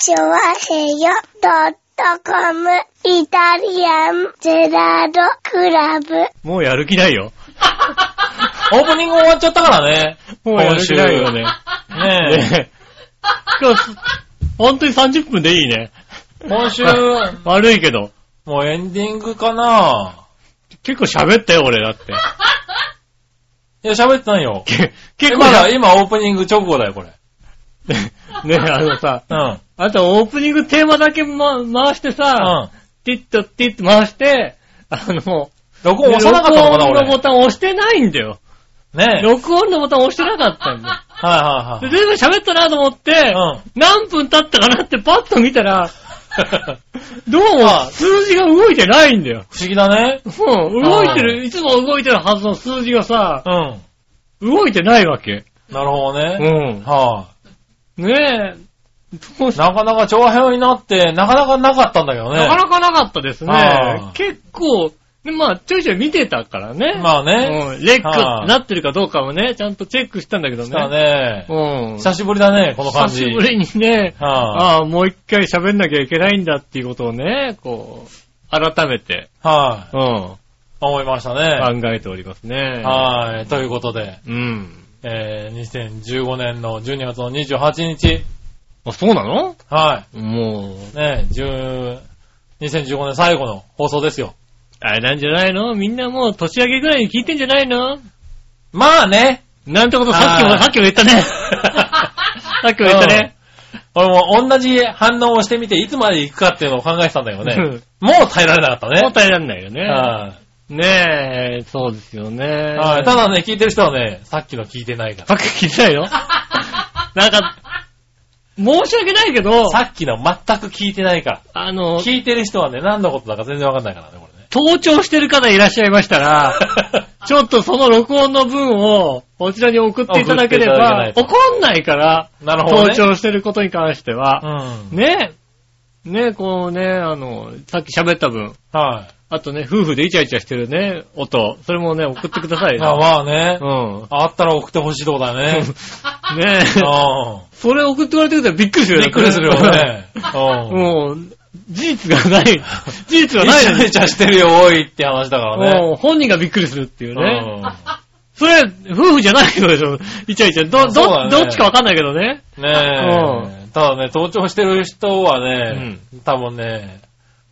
チョワヘヨドットコムイタリアンゼラードクラブ。もうやる気ないよ。オープニング終わっちゃったからね。もうやる気ないよね。ねえ。今日、本当に30分でいいね。今週、悪いけど。もうエンディングかな結構喋ったよ、俺だって。いや、喋ってないよ。け結構まだ今オープニング直後だよ、これ。ね、あのさ、うん。あとオープニングテーマだけ、ま、回してうさ、ん。ティットティット回して、あの、録音押さなかったのかな、俺。録音のボタン押してないんだよ。ねえ。録音のボタン押してなかったんだよ。で、はいはい全部喋ったなと思って、うん何分経ったかなってパッと見たら、はい。どうも数字が動いてないんだよ。不思議だね。うん、動いてはる、いつも動いてるはずの数字がさ、うん。動いてないわけ。なるほどうね。ん。はねえ。なかなか調和表になって、なかなかなかったんだけどね。なかなかなかったですねは。い結構、でまあ、ちょいちょい見てたからね。まあね。うん。レックはいなってるかどうかもね、ちゃんとチェックしたんだけどね。したね。うん。久しぶりだね、この感じ。久しぶりにね、はああ、もう一回喋んなきゃいけないんだっていうことをね、こう、改めて、い。はい。うん、思いましたね。考えておりますね。はい。ということで、うん。えー、2015年の12月の28日。あ、そうなの？はもう、い。ね、10 2015年最後の放送ですよ。あれなんじゃないの？みんなもう年明けぐらいに聞いてんじゃないの？まあね。なんてことさっきも、はいさっきも言ったね。さっきも言ったね。俺も同じ反応をしてみて、いつまで行くかっていうのを考えてたんだけどねうん。もう耐えられなかったね。もう耐えられないよね。はねえ、そうですよね。い。はい。ただね、聞いてる人はね、さっきの聞いてないかさっき聞いてないよ。なんか、申し訳ないけどら。、さっきの全く聞いてないから。あの、聞いてる人はね、何のことだか全然わかんないからね、これね。盗聴してる方いらっしゃいましたら、ちょっとその録音の分をこちらに送っていただければ怒んないから、なるほどね。盗聴してることに関しては。うん。ねねこうね、あの、さっき喋った分、はい。あとね、夫婦でイチャイチャしてるね、音、それもね、送ってくださいま あよ。まあね。うん。あったら送ってほしいとこだよね。ねえ、うそれ送ってくれてくれたらびっくりするん。よびっくりするよ。ね。うん。もう、事実がない、事実がめないのにちゃめちゃしてるよ、おいって話だからね。本人がびっくりするっていううね。ん。それ、夫婦じゃないのでしょ。イチャイチャ。ど、ど、どっちかわかんないけどね。ねえ。ただね、盗聴してる人はね、多分ね、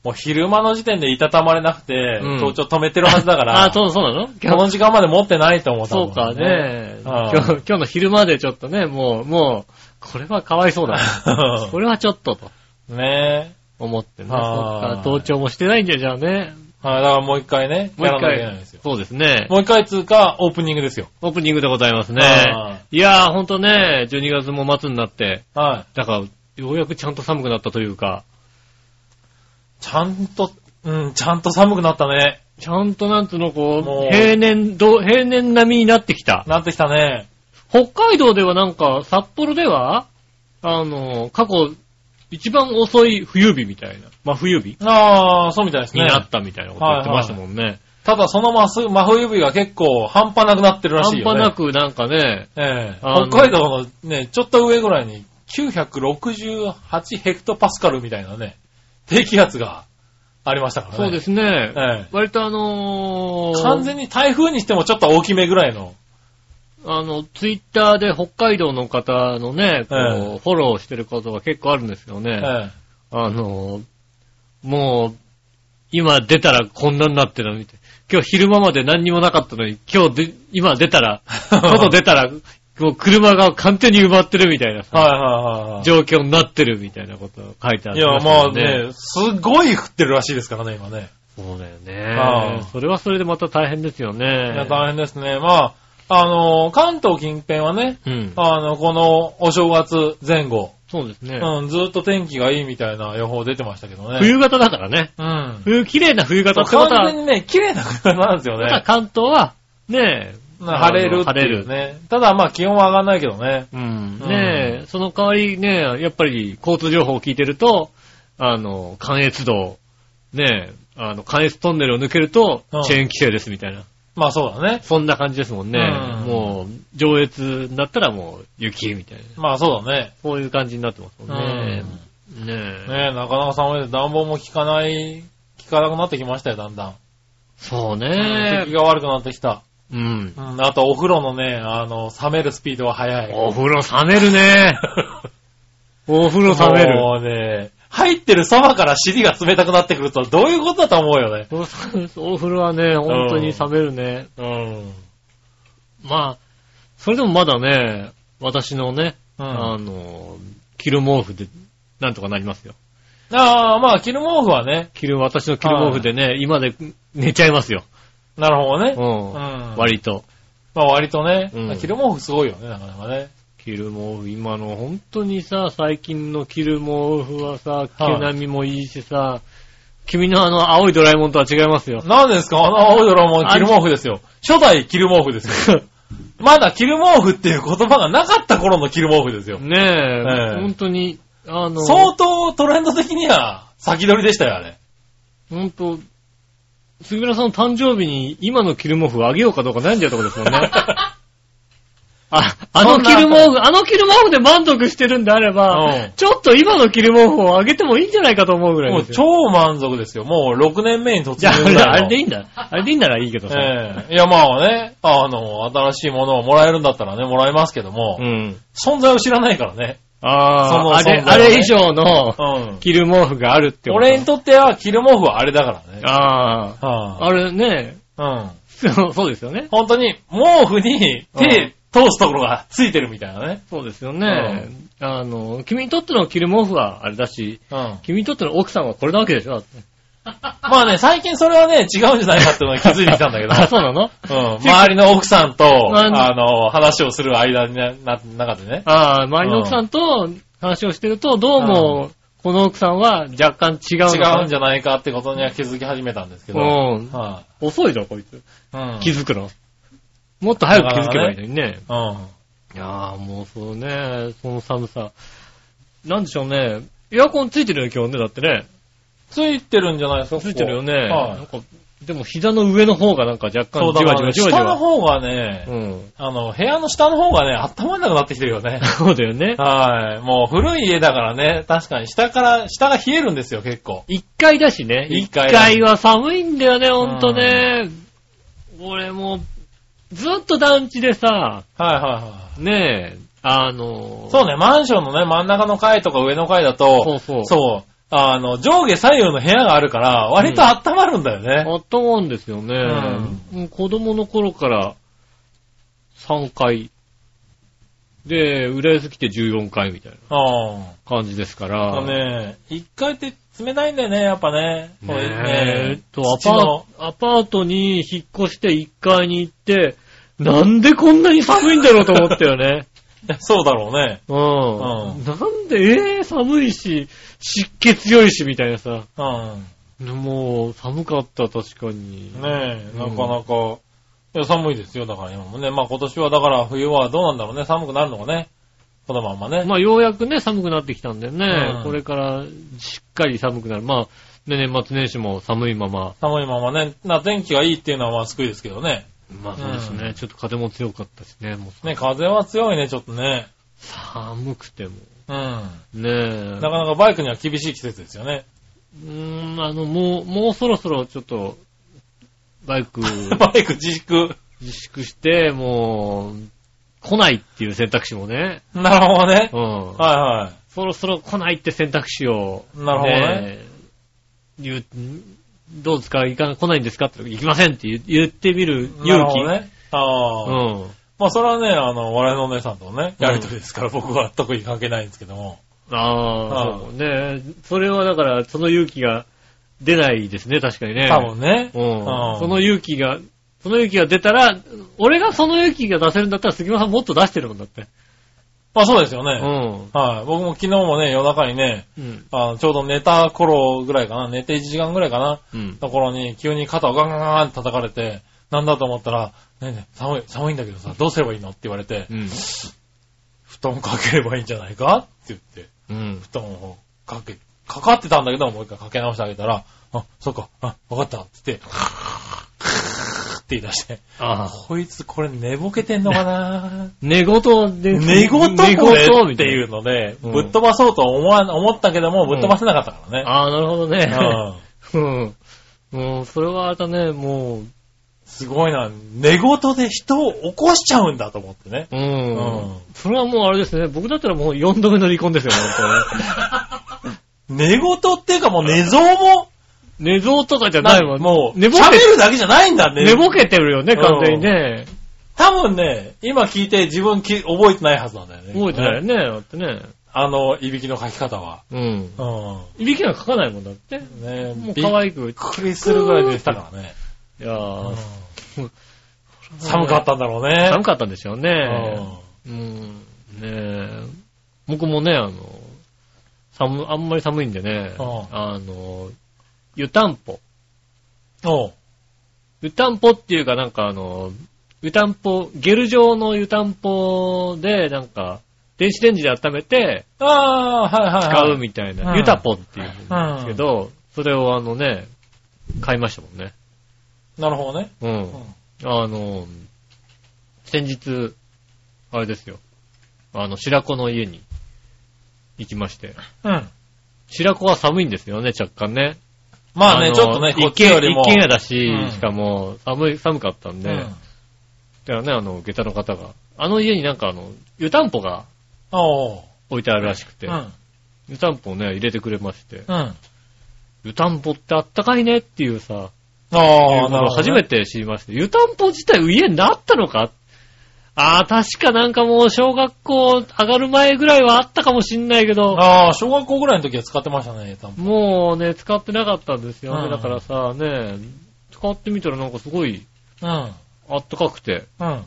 もう昼間の時点でいたたまれなくて、うん盗聴止めてるはずだから、あ、そう、そうなの？この時間まで持ってないと思ったそうかね。うん今日、今日の昼までちょっとね、もう、もう、これはかわいそうだ。これはちょっととね思ってね。はいそっか、盗聴もしてないんじゃ、じゃあね。え。はい、だからもう一回ね、もう一やらなきゃいけない回んですよ。。そうですね。もう一回つうか、オープニングですよ。オープニングでございますねはい。いやー、ほんとね、12月も末になって、はい。だから、ようやくちゃんと寒くなったというか、ちゃんと、うん、ちゃんと寒くなったね。ちゃんとなんつうの、こもうう、平年ど、平年並みになってきた。なってきたね。北海道ではなんか、札幌では、あの、過去、一番遅い冬日みたいな、真冬日ああ、そうみたいですね。になったみたいなこと言ってましたもんね。ただその真冬日が結構半端なくなってるらしいよね。半端なくなんかね、ええあの北海道のね、ちょっと上ぐらいに968ヘクトパスカルみたいなね、低気圧がありましたからね。。そうですすね。え割とあのえー、完全に台風にしてもちょっと大きめぐらいの。あの、ツイッターで北海道の方のね、こう、えフォローしてることが結構あるんですよね。えあの、もう、今出たらこんなになってるの見て、今日昼間まで何にもなかったのに、今日で、今出たら、外出たら、こう車が完全に埋まってるみたいなさ、はいはいはい状況になってるみたいなことが書いてあはい。いや、りまあよね。ね、すごい降ってるらしいですからね、今ね。そうだよああね。それはそれでまた大変ですよいね。や、大変ですね。まあ、あの、関東近辺はね、うん。あの、このお正月前後、そうですね。うん、ずっと天気がいいみたいな予報出てましたけどね。冬型だからね。うん。冬、綺麗な冬型ってことは完全、にね、綺麗な車なんですよね。関東は、ね晴れるっていうね。ただまあ気温は上がんないけどね。うん。うんねえ、その代わりね、やっぱり交通情報を聞いてると、あの、関越道、ねえ、あの、関越トンネルを抜けるとうん、チェーン規制ですみたいな。まあそうだね。そんな感じですもんね。うんもう、上越になったらもう雪みたいな。まあそうだね。そういう感じになってますもんね。うねえ、なかなか寒いで暖房も効かない、効かなくなってきましたよ、だんだん。そう出ね来。が悪くなってきた。うん。うん、あとお風呂のね、あの、冷めるスピードは速い。お風呂冷めるね。お風呂冷める。もうね、入ってるそばから尻が冷たくなってくるとどういうことだと思うよね。お お風呂はね、本当に冷めるね。うん。まあ、それでもまだね、私のね、うん。あの、着る毛布で、なんとかなりますよ。ああ、まあ、着る毛布はね。着る、私の着る毛布でね、今で寝ちゃいますよ。なるほどね。うん。うん割と。まあ、割とね。うん着る毛布すごいよね、なかなかね。着る毛布、今の本当にさ、最近の着る毛布はさ、毛並みもいいしさ、君のあの青いドラえもんとは違いますよ。何ですか？あの青いドラも着る毛布ですよ。初代着る毛布ですよ。まだ着る毛布っていう言葉がなかった頃の着る毛布ですよ。ねえ、ええ本当に、あの、相当トレンド的には先取りでしたよ、あれ。本当杉村さんの誕生日に今の着る毛布をあげようかどうか悩んじゃうところですもんね。あ、あの着る毛布、あの着る毛布で満足してるんであれば、うんちょっと今の着る毛布をあげてもいいんじゃないかと思うぐらいもうですよ。超満足ですよ。もう6年目に突じゃあ、入ぐらいのあれでいいんだ。あれでいいんならいいけどさ。ええいや、まあね、あの、新しいものをもらえるんだったらね、もらえますけども、うん。存在を知らないからね。あそのあ、あれ、存在はねあれ以上のうん。着る毛布があるってこと俺にとっては着る毛布はあれだからね。ああ、はあれね、あ、そうそうですよね。うん。本当に、毛布に手通すところがついてるみたいなね。そうですよね。あの、君にとっての着る毛布はあれだし、うん。君にとっての奥さんはこれなわけでしょだって まあね、最近それはね、違うんじゃないかってのに気づいてきたんだけど。あ、そうなの？うん。周りの奥さんと、あの話をする間にな、な、中でね。ああ、周りの奥さんと話をしてると、どうも、この奥さんは若干違うの違かうんじゃないかってことには気づき始めたんですけど。うんは遅いぞ、こいつ。い。うん。気づくの？もっと早く気づけばいいのにね。うん。いやーもうそうね、その寒さ。なんでしょうね。エアコンついてるよ、今日ね、だってね。ついてるんじゃないですかついてるよね。はい。なんかでも膝の上の方がなんか若干じわじわじわじわ。下の方がね、うん。あの、部屋の下の方がね、温まんなくなってきてるよね。そうだよね。はい。もう古い家だからね、確かに下から、下が冷えるんですよ、結構。一階だしね。一一階階は寒いんだよね、ほんとね。俺もう、ずっと団地でさ、はいはいはねえ、あのい。そうね、マンションのね、真ん中の階とか上の階だと、そうそうそうあの、上下左右の部屋があるから、割と温まるんだよね。あったまんですよね。うもう子供の頃から3階。で、浦安来て14階みたいなうん。感じですかあら。のね、1階って冷たいんだよね、やっぱね。ねえっと、アパート、アパートに引っ越して1階に行って、なんでこんなに寒いんだろうと思ったよね。そうだろうね。うん。うんなんで、えー、寒いし、湿気強いし、みたいなさ。うん。もう、寒かった、確かに。ねえ、うんなかなか、いや、寒いですよ、だから今もね。まあ今年はだから冬はどうなんだろうね、寒くなるのかね。このまんまね。まあ、ようやくね、寒くなってきたんでね、うんこれからしっかり寒くなる。まあ、ね、年末年始も寒いまま。寒いままね。な、天気がいいっていうのはまあ救いですけどね。まあそうですね、うんちょっと風も強かったしね、もうね、風は強いね、ちょっとね。寒くても。うん。ねえ。なかなかバイクには厳しい季節ですよね。うーん、あの、もう、もうそろそろちょっと、バイク バイク自粛。自粛して、もう、来ないっていう選択肢もね、なるほどねう。ん。はいはい。そろそろ来ないって選択肢を、なるほどね言う、どうですか？行か来ないんですか？って行きませんって言言ってみる勇気。ね。ああ。うん。まあそれはね、あの、我々のお姉さんとのね、やりとりですから、僕は特に関係ないんですけども。ああ、そうね。それはだから、その勇気が出ないですね、確かにね。多分ね。うん。うんその勇気が、その勇気が出たら、俺がその勇気が出せるんだったら、杉村さんもっと出してるもんだって。まあそうですようね。ん。はい。僕も昨日もね、夜中にね、うん。あのちょうど寝た頃ぐらいかな、寝て1時間ぐらいかな、うん。ところに急に肩をガンガンガンって叩かれて、なんだと思ったら、ねえねえ、寒い、寒いんだけどさ、どうすればいいのって言われて、うん。布団かければいいんじゃないかって言って、うん。布団をかけ、かかってたんだけど、もう一回かけ直してあげたら、あ、そっか、あ、わかったって言って、っって言い出して、ああ。こいつこれ寝ぼけてんのかな？寝言で。寝言寝これっていうので、うんぶっ飛ばそうと思わ、思ったけども、ぶっ飛ばせなかったからね。な。ああ、なるほどね。うんうん。もう、それはあれだね、もう、すごいな。寝言で人を起こしちゃうんだと思ってね。う。うんんそれはもうあれですね。僕だったらもう4度目の離婚ですよ、本 寝言っていうかもう寝相も。寝相とかじゃないわ。もう、寝ぼけ喋るだけじゃないんだね。寝ぼけてるよね、完全にね。多分ね、今聞いて自分き覚えてないはずなんだよね。覚えてないよね、だってね。あの、いびきの書き方は。うん。うん。いびきが書かないもんだって。ねもう可愛く。びっくりするぐらい出てたからね。いやーうん寒かったんだろうね。寒かったんでしょうね。ううん。ねえ。僕もね、あの、寒、あんまり寒いんでね、うんあの、湯たんぽ。ん。おう。湯たんぽっていうかなんかあの、湯たんぽ、ゲル状の湯たんぽで、なんか、電子レンジで温めてああ、はいはいはい。使うみたいな、うん湯たぽっていうんですけど、それをあのね、買いましたもんね。なるほどね。うん。うんあの、先日、あれですよ。あの、白子の家に行きまして。うん。白子は寒いんですよね、若干ね。まあね、のちょっとね、こ一っちよりも。軒一軒家だし、うんしかも寒い、寒かったんで、うん。だからね、あの、下駄の方が、あの家になんかあの、湯たんぽが。置いてあるらしくて、うん。湯たんぽをね、入れてくれまして、うん。湯たんぽってあったかいねっていうさ、ああ、なるほどね。初めて知りまして、湯たんぽ自体家になったのかああ、確かなんかもう小学校上がる前ぐらいはあったかもしんないけど、ああ、小学校ぐらいの時は使ってましたね、多分。もうね、使ってなかったんですよね。うんだからさ、ね、使ってみたらなんかすごいうん。あったかくて、うん。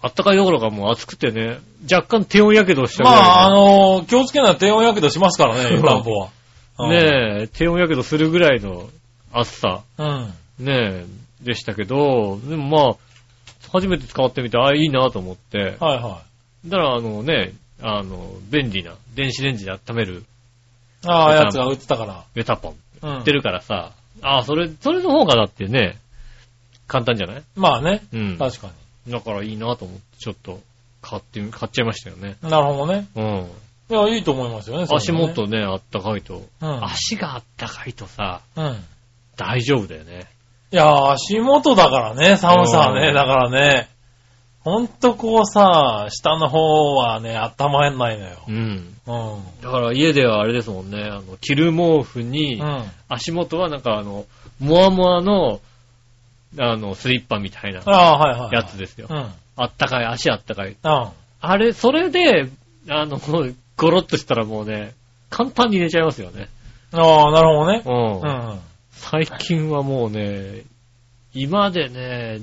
あったかいどころかもう暑くてね、若干低温やけどしたぐまらいのあ、あのー気をつけないと低温やけどしますからね、湯たんぽは。うんねえ、低温やけどするぐらいの暑さ、うん。ねえ、でしたけど、でもまあ、初めて使ってみて、ああ、いいなと思って、はいはだからあのね、あの、便利な電子レンジで温めるい。ああ、やつが売ってたかメタポンら。うん売ってるからさ、ああ、それ、それの方がだってね、簡単じゃない？まあね。うん。確かだからいいなと思って、ちょっと買ってみ、買っちゃいましたよね。に。なるほどね。うん。いや、いいと思いますよね、ね。元ね、あったかいと。うん。足があったかいとさ、うん。大丈夫だよね。いやー、足元だからね、寒さはね、うんだからね。ほんとこうさ、下の方はね、温まんないのよ。うん。うん。だから家ではあれですもんね、あの、着る毛布にう、ん。足元はなんかあの、モワモワの、あの、スリッパみたいなああ、はいはい。やつですよう。ん。うん。あったかい、足あったかい。ああれ、それで、あの、ゴロッとしたらもうね、簡単に寝ちゃいますよね。あ、なるほどね。うん。うん。最近はもうね、今でね、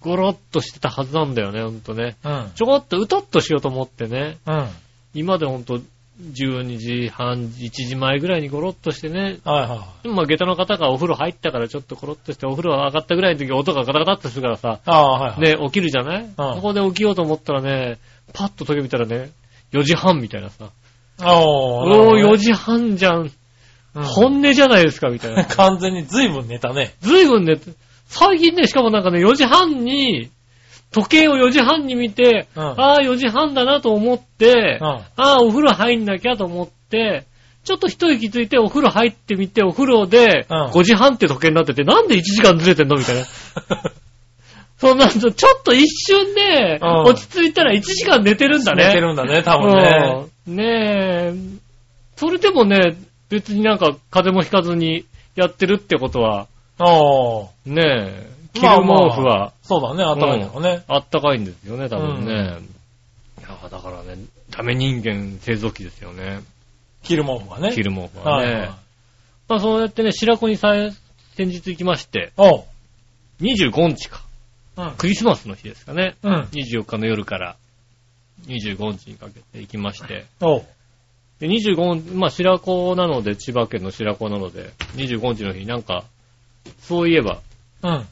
ゴロッとしてたはずなんだよね、ほんとね。うん。ちょこっとうとっとしようと思ってね、うん。今でほんと12時半、1時前ぐらいにゴロッとしてね、はいはまあ、下駄の方がお風呂入ったからちょっとコロッとしてお風呂上がったぐらいの時音がガタガタっとするからさ、い。ああ、はいはい。ね、起きるじゃない、そこで起きようと思ったらね、パッと時計見たらね、4時半みたいなさ、ああ、おー、4時半じゃん、うん本音じゃないですか、みたいな。完全に随分寝たね。ずいぶんね、最近ね、しかもなんかね、4時半に、時計を4時半に見て、うんああ、4時半だなと思って、うん。ああ、お風呂入んなきゃと思って、ちょっと一息ついてお風呂入ってみて、お風呂でうん5時半って時計になってて、なんで1時間ずれてんの？みたいな。そんなんと、ちょっと一瞬で、うん落ち着いたら1時間寝てるんだね。寝てるんだね、多分ね。うんねえ。それでもね、別になんか風邪もひかずにやってるってことは、おー。ねえ、着る毛布はそうだね、暖かいんだろうね。あったかいんですよね、多分ね。うんいや、だからね、ダメ人間製造機ですよね。着る毛布がね。着る毛布はね。はいはい。まあそうやってね、白子にさ、先日行きまして、おう。25日か。うん。クリスマスの日ですかね。うん。24日の夜から25日にかけて行きまして。おう。で、25、まあ白子なので、千葉県の白子なので、25日の日なんか、そういえば、うん。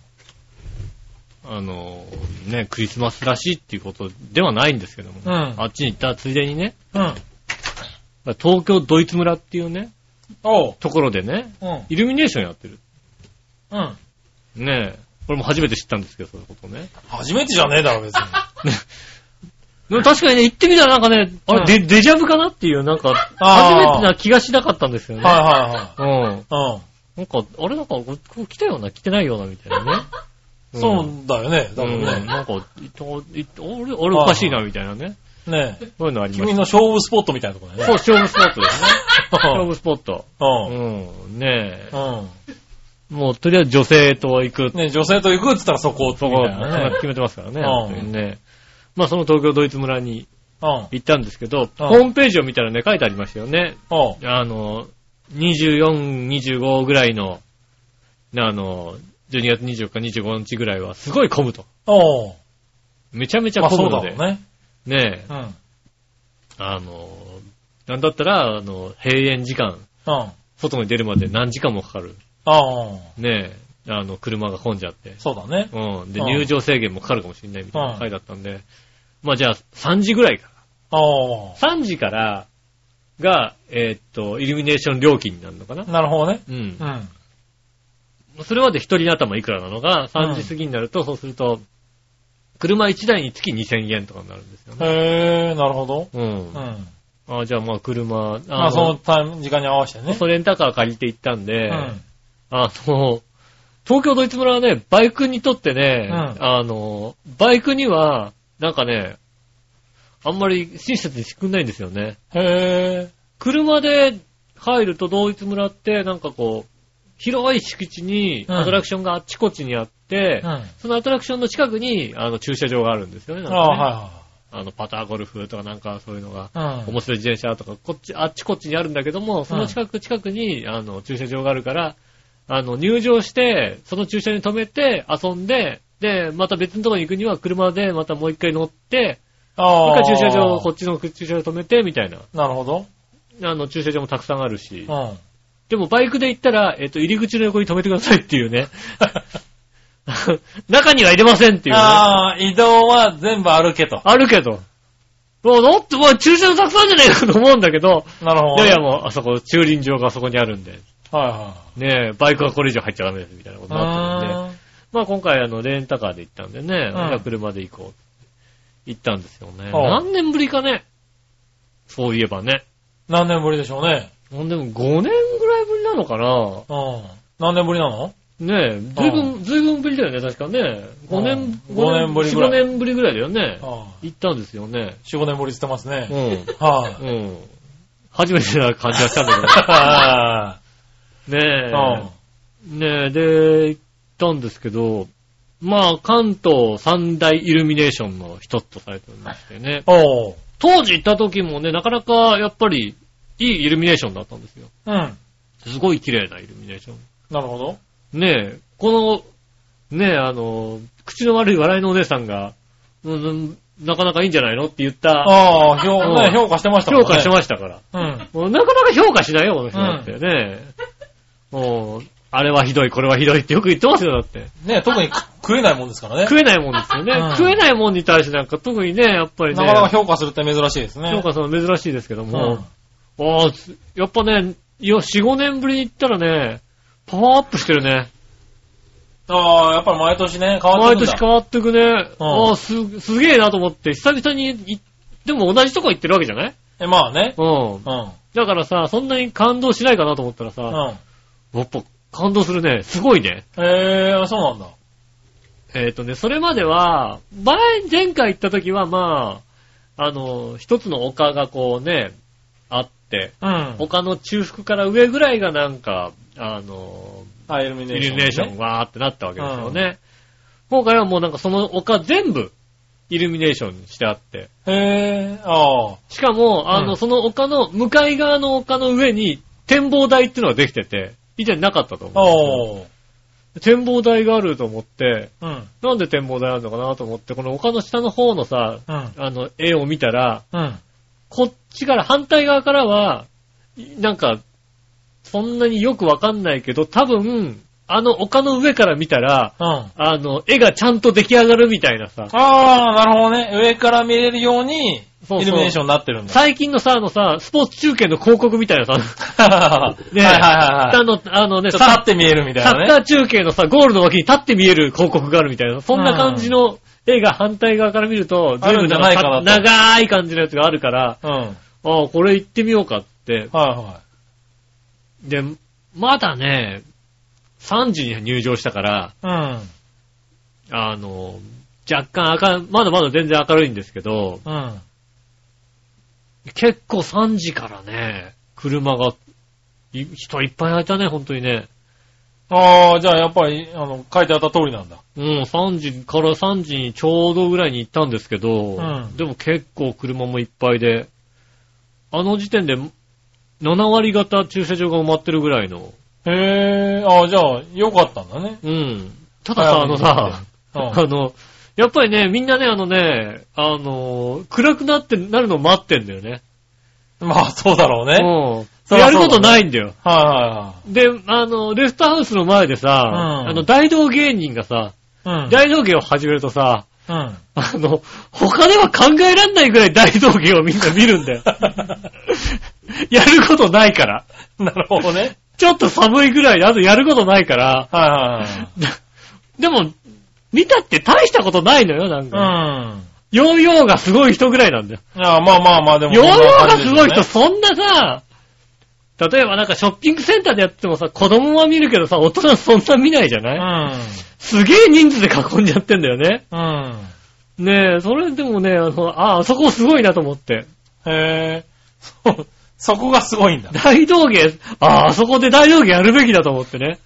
あの、ね、クリスマスらしいっていうことではないんですけども、うんあっちに行ったついでにね、うん。東京ドイツ村っていうね、おう。ところでね、うん。イルミネーションやってる。うん。ねえ。これも初めて知ったんですけど、そういうことね。初めてじゃねえだろ、別に。でも確かにね、行ってみたらなんかね、あれ、うんデデジャブかなっていう、なんか、初めてな気がしなかったんですよね。はいはいうん。はい。うん。なんか、あれなんか、ここ来たような、来てないような、みたいなね。ん そうだよね、多分うん、ね。なんか、俺、俺おかしいな、みたいなね。ねえ。そういうのありま君しの勝負スポットみたいなとこだた。よそう、ね。勝負スポットですね。勝負スポット。う。うんん。ねえ。うん。もう、とりあえず女性と行く。ね女性と行くって言ったらそこ、そこ。決めてますからね。うんね。まあ、その東京ドイツ村にうん。行ったんですけど、ホームページを見たらね、書いてありましたよね。あの、24、25ぐらいの、あの、12月24日、25日ぐらいはすごい混むと。めちゃめちゃ混むので。だろうね。ねえ、うん。あの、なんだったら、あの、閉園時間、うん。外に出るまで何時間もかかる。ああ、ねえ、あの、車が混んじゃって。そうだね。うん。で、うん入場制限もかかるかもしれないみたいな回だったんで、まあじゃあ3時ぐらいかああ、ら。3時からが、えーっと、イルミネーション料金になるのかななるほどね。うんう。ん。それまで一人頭いくらなのが、3時過ぎになると、そうすると、車1台につき2000円とかになるんですよね。へえ、なるほど。うんう。ん。あじゃあまあ車、あまあそのタイム、時間に合わせてね。ソレンタカー借りて行ったんで、うん。あの、東京ドイツ村はね、バイクにとってね、うんあの、バイクには、なんかね、あんまり親切にしてくんないんですよね。へえ。車で入るとドイツ村って、なんかこう、広い敷地にうんアトラクションがあっちこっちにあって、うん。あそのアトラクションの近くに、あの、駐車場があるんですよね。なんあ、かねはあの、パターゴルフとかなんかそういうのが。うん。面白い自転車とか、こっち、あっちこっちにあるんだけども、その近く、近くに、あの、駐車場があるから、あの、入場して、その駐車場に止めて、遊んで、で、また別のところに行くには車でまたもう一回乗って、あもうあ。一回駐車場、こっちの駐車場止めて、みたいな。なるほど。あの、駐車場もたくさんあるしう。ん。でもバイクで行ったら、えっと、入り口の横に止めてくださいっていうね。中には入れませんっていうね。ああ、移動は全部歩けと。あるけど。もうだって、まあ駐車場たくさんじゃないかと思うんだけど、なるほど。いやいやもう、あそこ、駐輪場があそこにあるんで、はねえ、バイクはこれ以上入っちゃダメですみたいなこといになってるんで、はい。まあ今回あの、レンタカーで行ったんでね、んじゃあ車で行こう。行ったんですよね。何年ぶりかね。そういえばね。何年ぶりでしょうね。ほんでも5年ぐらいぶりなのかなうん。何年ぶりなの？ねえ、ずいぶん、ずいぶんぶりだよね、確かね。5年、うん五年ぶりぐらい4、5年ぶりぐらいだよね。行ったんですよね。4、5年ぶりって言ってますうね。ん。はい。うん。初めてな感じがしたんだはけど。ね。え。ねえ、で、行ったんですけど、まあ、関東三大イルミネーションの一つとされてましてね。おう。当時行った時もね、なかなかやっぱりいいイルミネーションだったんですよ。うん。すごい綺麗なイルミネーション。なるほど。ねえ、この、ねえ、あの、口の悪い笑いのお姉さんが、うんうん、なかなかいいんじゃないのって言った、ああ、評価してました評価してしましたから。た。うん。なかなか評価しないよ、この人だってね。もう、あれはひどい、これはひどいってよく言ってますよ、だって。ね特に食食えないもんですからね。食えないもんですよね。うん食えないもんに対してなんか特にね、やっぱりね、なかなか評価するって珍しいですね。評価するの珍しいですけどうん。も、ああ、つやっぱね、いや、4、5年ぶりに行ったらね、パワーアップしてるね。ああ、やっぱり毎年ね、変わって毎くんだ。年変わってくね。うんああ、す、すげえなと思って、久々にい、でも同じとこ行ってるわけじゃない？え、まあね。うん。うん。だからさ、そんなに感動しないかなと思ったらさ、うん。やっぱ感動するね。すごいね。へえ、そうなんだ。えっ、とね、それまでは、前、前回行った時はまあ、あの、一つの丘がこうね、あって、うん。丘の中腹から上ぐらいがなんか、あの、あ、イルミネーイルション、ミネーションわーってなったわけですよね。今回はもうなんかその丘全部、イルミネーションしてあって、へえ、ああ。しかも、あの、うんその丘の、向かい側の丘の上に展望台っていうのができてて、以前なかったと思う。展望台があると思って、うん。なんで展望台あるのかなと思って、この丘の下の方のさ、うん。あの、絵を見たら、うん。こっちから、反対側からは、なんか、そんなによくわかんないけど、多分、あの丘の上から見たら、うん。あの、絵がちゃんと出来上がるみたいなさ、ああ、なるほどね。上から見れるようにそうそうイルミネーションになってるんだ。最近のさ、あのさ、スポーツ中継の広告みたいなさ、ねはいはいはいはい。あの、あのね、ちょっと立って見えるみたいサッカなね。ー中継のさ、ゴールの脇に立って見える広告があるみたいな、そんな感じの絵が反対側から見ると、あるんじゃない長い感じのやつがあるから、うん。はいああ、これ行ってみようかって。はで、まだね、3時に入場したから、い。うん。あの、若干明る、まだまだ全然明るいんですけど、うん。結構3時からね、車が、い人いっぱい入ったね、本当にね。ああ、じゃあやっぱり、あの、書いてあった通りなんだ。うん、3時から3時にちょうどぐらいに行ったんですけど、うんでも結構車もいっぱいで、あの時点で7割型駐車場が埋まってるぐらいの、へえ、ああ、じゃあ、よかったんだね。うん。たださ、あのさ、うん。あの、やっぱりね、みんなね、あのね、あの、暗くなって、なるのを待ってんだよね。まあ、そうだろうね。はいうん。そりゃそうだねやることないんだよ。はで、あの、レストハウスの前でさ、うんあの、大道芸人がさ、いはい。うん。大道芸を始めるとさ、うん。あの、他では考えらんないぐらい大道芸をみんな見るんだよ。やることないから。なるほどね。ちょっと寒いぐらいで、あとやることないから。はいはいでも、見たって大したことないのよ、なんか。はい。ヨーヨーがすごい人ぐらいなんだよ。うん。ああまあまあまあ、でも。ヨーヨーがすごい人、そそんなさ、例えばなんかショッピングセンターでやってもさ、子供は見るけどさ、大人はそんな見ないじゃんない、なすげえ人数で囲んじゃってんだよね。うん。うん。ねえ、それでもね、あの、あ、あそこすごいなと思って。へえ。そ、そこがすごいんだ。大道芸、あ、あそこで大道芸やるべきだと思ってね。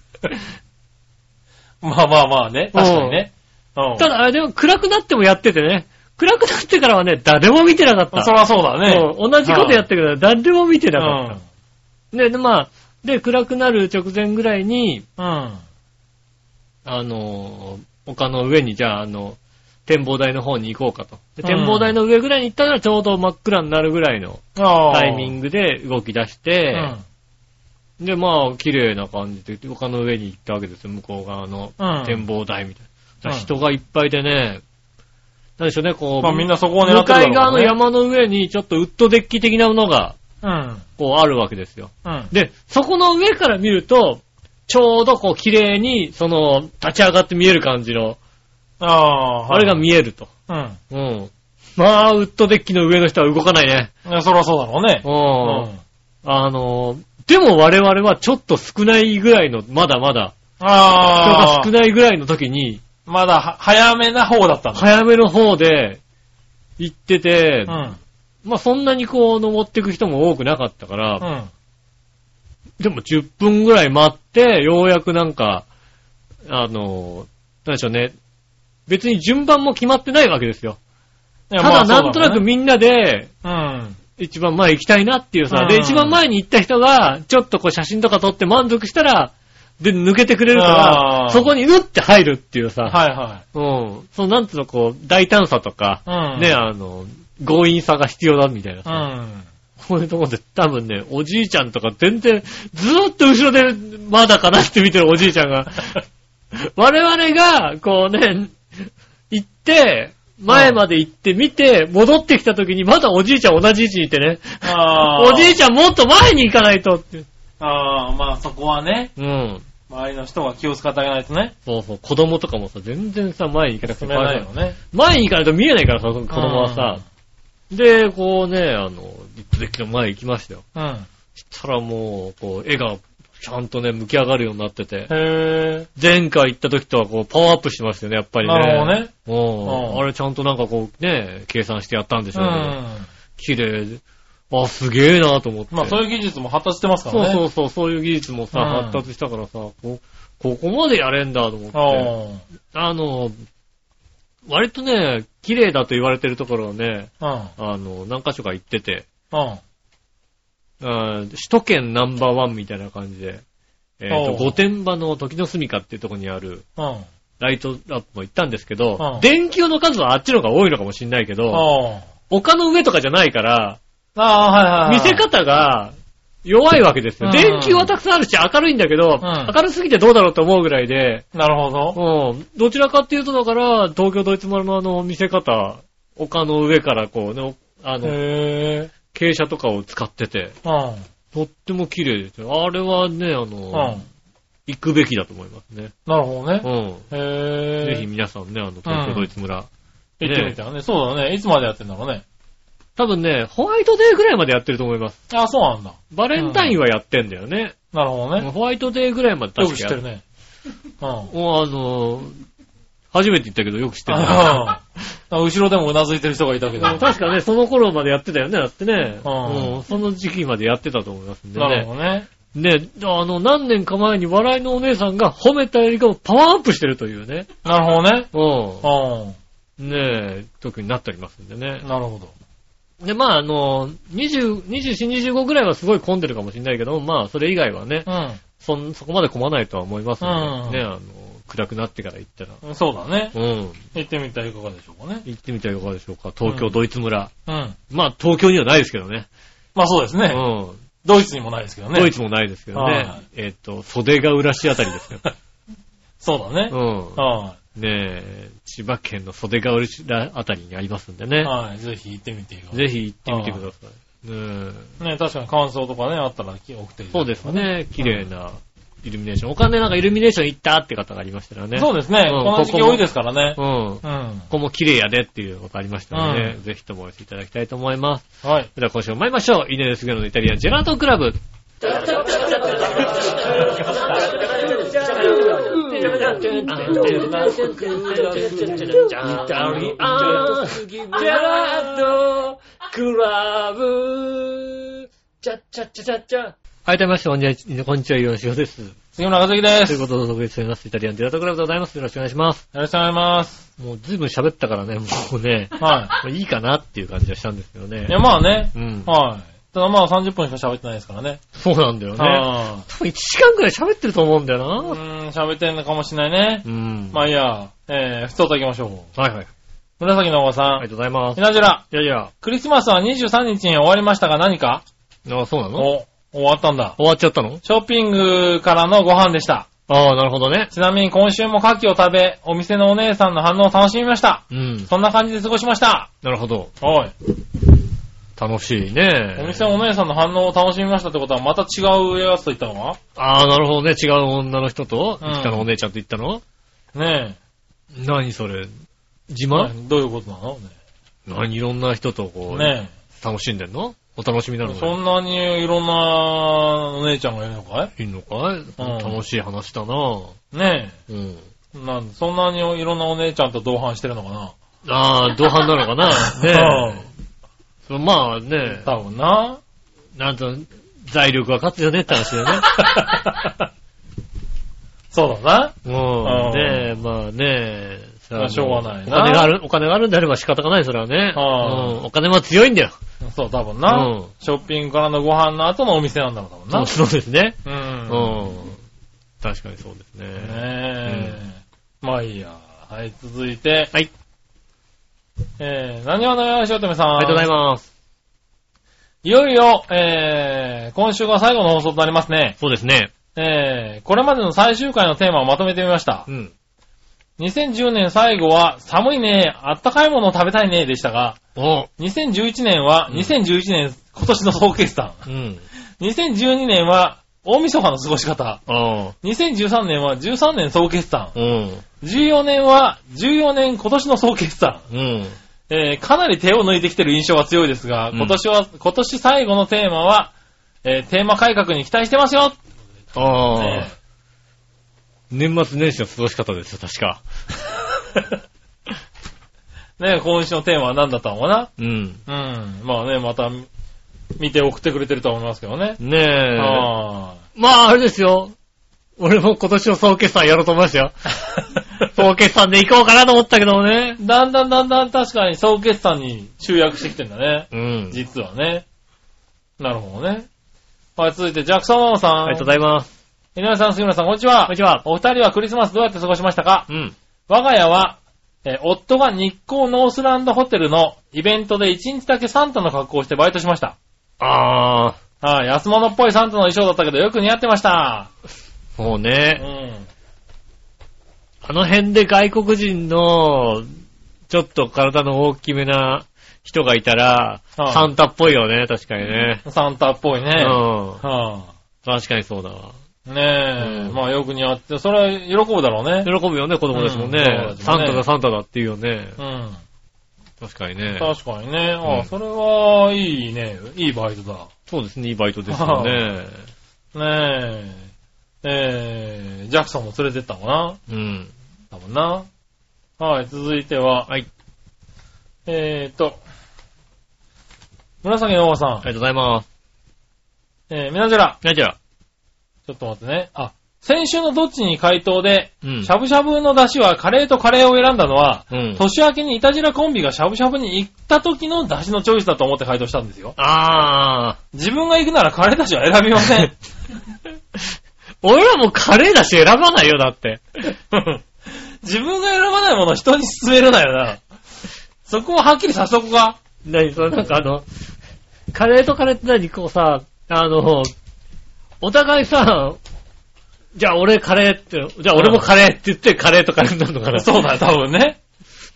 まあまあまあね。確かにね。うん。ただ、あれでも暗くなってもやっててね。暗くなってからはね、誰も見てなかった。そりゃそうだね。うん同じことやってるから誰も見てなかうん。った。ね、で、まあ、で、暗くなる直前ぐらいに、うん。あのー、丘の上に、じゃあ、あの、展望台の方に行こうかと。でうん展望台の上ぐらいに行ったらちょうど真っ暗になるぐらいのああ。タイミングで動き出して、で、まあ、綺麗な感じで、丘の上に行ったわけですよ、向こう側のうん。うん。展望台みたい人がいっぱいでね、なんでしょうね、こう、まあみんなそこを狙向ってるだろうねかい側の山の上にちょっとウッドデッキ的なものが、うん。こうあるわけですよ。うん。で、そこの上から見ると、ちょうどこう綺麗に、その、立ち上がって見える感じの、ああ、はいあれが見えると。うん。うん。まあ、ウッドデッキの上の人は動かないね。いや、そりゃそうだろうね。うん。うん。あの、でも我々はちょっと少ないぐらいの、まだまだ、人ああが少、ないぐらいの時に、まだは早めな方だったんだ。早めの方で行ってて、うん。まあそんなにこう登っていく人も多くなかったから、うん。でも10分ぐらい待って、ようやくなんか、あの、なんでしょうね。別に順番も決まってないわけですよ。ただなんとなくみんなで、うん。一番前行きたいなっていうさ、うんで、一番前に行った人が、ちょっとこう写真とか撮って満足したら、で、抜けてくれるかあーら、そこにうって入るっていうさ、はいはうん。そのなんつうのこう、大胆さとか、い。うん。ね、あの、強引さが必要だみたいなうさ、ん。こういうところで多分ね、おじいちゃんとか全然、ずーっと後ろでまだかなって見てるおじいちゃんが、我々が、こうね、行って、前まで行って見て、戻ってきた時にまだおじいちゃん同じ位置にいてね、ああ。おじいちゃんもっと前に行かないとって。ああ、まあそこはね、うん。周りの人が気を使ってあげないとね。そうそう、子供とかもさ、全然さ、前に行かなくて進めないよね。前に行かないと見えないからさ、子供はさ。で、こうね、あの、リップデッキの前行きましたよ。うん。そしたらもう、こう、絵がちゃんとね、向き上がるようになってて。へえ。前回行った時とはこう、パワーアップしてましたよね、やっぱりね。なるほどね。うん。うんあれちゃんとなんかこう、ね、計算してやったんでしうょうけど。ん。綺麗で。あ、すげえなと思って。まあそういう技術も発達してますからね。そうそうそう、そういう技術もさ、うん発達したからさ、こうここまでやれんだと思って。ああの、割とね、綺麗だと言われてるところをね、あ。あの、何箇所か行ってて、うん。うん。うん首都圏ナンバーワンみたいな感じで、えっ、と、おう御殿場の時の住処っていうところにあるうん。ライトアップも行ったんですけど、うん電球の数はあっちの方が多いのかもしんないけど、あ丘の上とかじゃないから、あ。ああ、はいはいはい。見せ方が弱いわけですよ。うん電球はたくさんあるし明るいんだけど、ん明るすぎてどうだろうと思うぐらいで、なるほど。うん。どちらかっていうと、だから、東京ドイツ丸のあの見せ方、丘の上からこうね、あの、へ傾斜とかを使ってて。とっても綺麗ですよ。あれはね、あの、うん。行くべきだと思いますね。なるほどね。うん。へぇー。ぜひ皆さんね、あの、東京ドイツ村。行ってみたらね。そうだね。いつまでやってんだろうね。多分ね、ホワイトデーぐらいまでやってると思います。あ、そうなんだ。バレンタインはやってんだよね。なるほどね。ホワイトデーぐらいまでよ確かやく知ってるね。うん。もうあのー初めて言ったけどよく知ってるな。あ あ後ろでもうなずいてる人がいたけど。うん確かね、その頃までやってたよね、だってね。うんうんその時期までやってたと思いますんでなるね。ほどね。ね、あの、何年か前に笑いのお姉さんが褒めたよりかもパワーアップしてるというね。なるほどね。う。うんねえ、特になっておりますんでね。ん。なるほど。で、まあ、あの、20、24、25ぐらいはすごい混んでるかもしれないけど、まあ、それ以外はね、そん、そこまで混まないとは思いますので、うんね、あの、暗くなってから行ったら、うん。そうだね。うん。行ってみたらいかがでしょうかね。行ってみてはいかがでしょうか。東京ドイツ村。うん。まあ、東京にはないですけどね。まあそうですね。うん。ドイツにもないですけどね。ドイツもないですけどねはい。えっと、袖ヶ浦市あたりですよ。そうだね。うん。はねえ、千葉県の袖ヶ浦市あたりにありますんでい。ね。はい。ぜひ行ってみてください。ぜひ行ってみてください。ねえね、確かに感想とかね、あったら送っていたそうです。ね。綺麗なイルミネーション。お金なんかイルミネーション行ったって方がありましたらね。そうですね。うんこの時期多いですからね。うん。うん。ここも綺麗やでっていうことありましたので、うぜひともお寄せいただきたいと思います。はい。それでは今週も参りましょう。イネですゲのイタリアンジェラートクラブ。はい、どうも、こんにちは、こんにちは、よろしくです。杉村和樹です。ということで、お届けします。イタリアンジェラトクラブでございます。よろしくお願いします。ろしくお願いします。もうずいぶん喋ったからね、もうね、はもういいかなっていう感じはしたんですけどね。い。や、まあね。うん。はい。ただまあ30分しか喋ってないですからね。そうなんだよね。は多分1時間くらい喋ってると思うんだよな。ーん、喋ってんのかもしれないね。うん。まあいいや、えー、ふといただきましょう。はいはい。紫のおばさん。ありがとうございます。ひなじら、いやいや、クリスマスは23日に終わりましたが何か？あそうなの？お、終わったんだ。終わっちゃったの？ショッピングからのご飯でした。ああ、なるほどね。ちなみに今週も牡蠣を食べ、お店のお姉さんの反応を楽しみました。うん。そんな感じで過ごしました。なるほど。おい。楽しいね。お店のお姉さんの反応を楽しみましたってことはまた違うやつと言ったのか？ああ、なるほどね。違う女の人と、うん。北のお姉ちゃんと言ったの？ね何それ？自え。慢どういうことなの？何いろんな人とこう、ね楽しんでんの？お楽しみなえ。の？そんなにいろんなお姉ちゃんがいるのかい？いいのかい、楽しい話だな。ねうん。え。なんそんなにいろんなお姉ちゃんと同伴してるのかな？ああ、同伴なのかな？ねえ。そうまあね、多分な。なんと、財力は勝つよねって話だよね。そうだうん。うんねえ、まあねさまあしょうがないなお金がある、お金があるんであれば仕方がない、それはね。うんうん。お金は強いんだよ。な。そう、多分な。うんショッピングからのご飯の後のお店なんだろう、多分な。そうそうですね。う。うんん。確かにそうですね。ねえ。まあいいや。はい、続いて。はい。えー、何話のよしおとめさん。ありがとうございます。いよいよ、えー、今週が最後の放送となりますね。そうですね。えー、これまでの最終回のテーマをまとめてみましたう。ん。2010年最後は、寒いね、あったかいものを食べたいね、でしたが、お2011年は、うん2011年、今年の総決算。うん。2012年は、大晦日の過ごし方。あ2013年は13年総決算。あ。うん。14年は、14年今年の総決算。うん。えーかなり手を抜いてきてる印象が強いですが、うん今年は、今年最後のテーマは、えーテーマ改革に期待してますよ。ああね。年末年始の過ごし方ですよ、確か。ね今週のテーマは何だったのかな？うん。うん。まあね、また、見て送ってくれてると思いますけどね。ねえ。あまあ、あれですよ。俺も今年の総決算やろうと思いましたよ。総決算で行こうかなと思ったけどもね。ーだんだんだんだん確かに総決算に集約してきてんだね。うん。実はね。なるほどね。はい、続いて、ジャクソンママさん。ありがとうございます。井上さん、杉村さん、こんにちは。こんにちは。お二人はクリスマスどうやって過ごしましたか？うん。我が家は、えー夫が日光ノースランドホテルのイベントで1日だけサンタの格好をしてバイトしました。ああ、はい、安物っぽいサンタの衣装だったけどよく似合ってました。うもうね、ん。あの辺で外国人の、ちょっと体の大きめな人がいたら、はいサンタっぽいよね、確かにね。サンタっぽいね。うん。は確かにそうだわ。あ、ねえ、うんまあよく似合って、それは喜ぶだろうね。喜ぶよね、子供たちもね。うんねサンタだ、サンタだって言うよね。うん。確かにね。確かにね。ああ、うんそれはいいね。いいバイトだ。そうですね、いいバイトですよね。ねえ。えー、ジャクソンも連れてったのかな？うん。多分な。はい、続いては、はい。えーっと、紫のおばさん、ありがとうございます。えー、みなじら、はい、じゃあ。ちょっと待ってね。あ、先週のどっちに回答で、うん。しゃぶしゃぶの出汁はカレーとカレーを選んだのは、うん。年明けにイタジラコンビがしゃぶしゃぶに行った時の出汁のチョイスだと思って回答したんですよ。あ自分が行くならカレー出汁は選びません。ー。俺らもカレーだし選ばないよ、だって。自分が選ばないものを人に勧めるなよな。そこははっきりさせとこか。何そのなんかあの、カレーとカレーって何こうさ、あの、お互いさ、じゃあ俺カレーって、じゃあ俺もカレーって言ってカレーとカレーになるのかな。そうだよ、多分ね。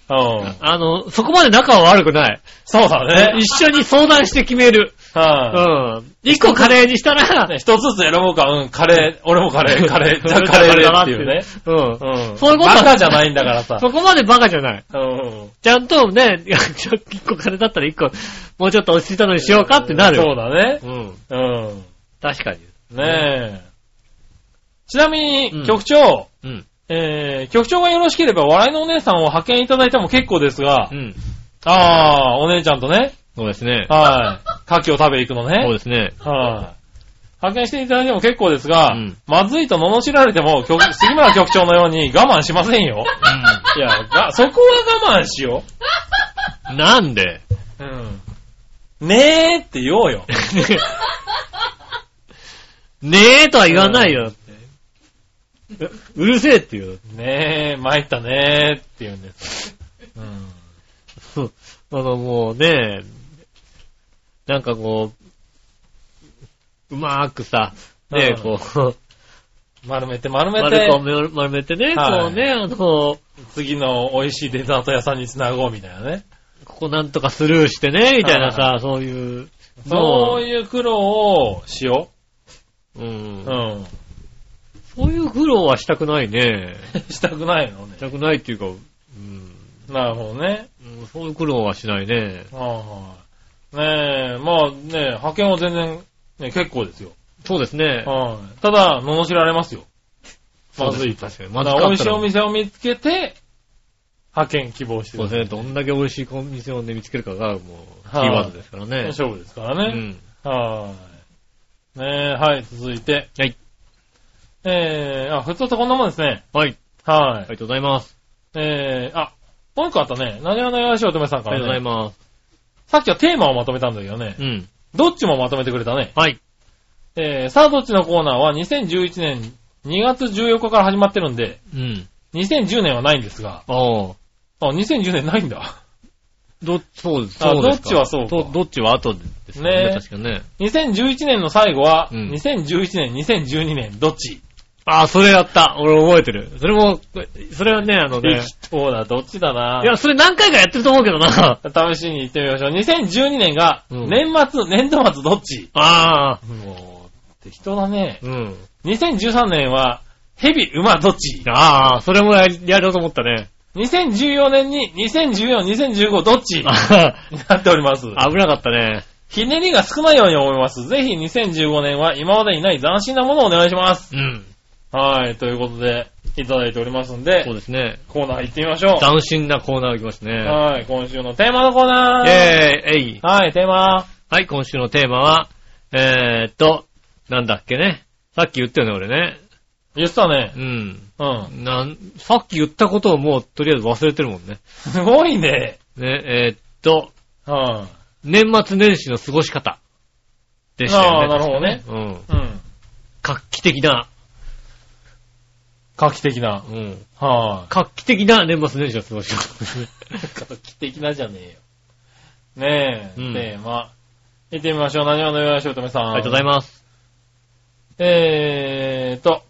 うん。あの、そこまで仲は悪くない。そうだね。一緒に相談して決める。うはん。一個カレーにしたら、一つずつ選ぼうか。うん、カレー。俺もカレー、カレー。じゃあカレーでっていうね。うん。うん。そういうことバカじゃないんだからさ。そこまでバカじゃない。うん。ちゃんとね、一個カレーだったら一個、もうちょっと落ち着いたのにしようかってなる。そうだね。うん。うん。確かに。ねえ。ちなみにうん、局長、うん。えー、局長がよろしければ、笑いのお姉さんを派遣いただいても結構ですがう、ん。あー、お姉ちゃんとね、そうですね。はい。牡蠣を食べ行くのそうね。ですね。はい。派遣していただいても結構ですが、うんまずいと罵られても、局 杉村局長のように我慢しませんよ。いや、が、そこは我慢しようん。なんで？う。うん。ねーって言おうよ。ねえとは言わないよ。うるせえって言う。ねー、参ったねーって言うんです。うん。あの、もうね、なんかこう、うまーくさ、ねうんこう、丸めて丸め丸て、こう丸めてね、はいこうね、あの、こ次の美味しいデザート屋さんに繋ごうみたいなね。こなんとかスルーしてね、みたいなさ、そういう、そういう苦労をしよう。うんう。うん。そういう苦労はしたくないね。したくないのねし。たくないっていうか、うん。なるほどね。うんそういう苦労はしないね。はいはい。ねえ、まあね、派遣は全然、ね、結構ですよ。そうですね。はい。ただ、罵られますよ。まずいと。確かに。まだ美味しいお店を見つけて、派遣希望してる。そうですね。どんだけ美味しいお店をね、見つけるかが、もう、キーはいワードですからね。勝負ですからね。うん。はい。ねえ、はい、続いて。はい。えー、あ、ふつおたこんなもんですね。はい。はい。ありがとうございます。えー、あ、もう一個あったね。何話のよしおとめさんからありがとうございね。ます。さっきはテーマをまとめたんだけどね。うん。どっちもまとめてくれたね。はい。えー、さあどっちのコーナーは2011年2月14日から始まってるんで、うん。2010年はないんですが、ああ。あ、2010年ないんだ。ど、そうです。あそうですかどっちはそうかどどっちは後ですね。ね確かね。2011年の最後は、うん2011年、2012年、どっちああ、それやった。俺覚えてる。それも、それはね、あのね。そうだ、どっちだな？いや、それ何回かやってると思うけどな。試しに行ってみましょう。2012年が、うん年末、年度末どっち？ああ。もう、適当だね。うん。2013年は、蛇、馬どっち？ああ、それもやりやろうと思ったね。2014年に2014、2015どっち？なっております。危なかったね。ひねりが少ないように思います。ぜひ2015年は今までにない斬新なものをお願いします。うん。はい、ということで、いただいておりますんでそう、ですね。コーナー行ってみましょう。斬新なコーナーが来ましたね。はい、今週のテーマのコーナー。イェーイえい。はい、テーマ。はい、今週のテーマは、えーっと、なんだっけね。さっき言ったよね、俺ね。言ってたねう。ん。うん。なん、さっき言ったことをもうとりあえず忘れてるもんね。すごいね。ね、えーっと、はい、年末年始の過ごし方。でしたよね。あーなるほどね確かうん。うん。画期的な、画期的な。うん。は画期的な年末年始の過ごし方。い、画期的なじゃねえよ。ねえ、うんテーマ。行ってみましょう。何話のよしおとめさん。ありがとうございます。えーと、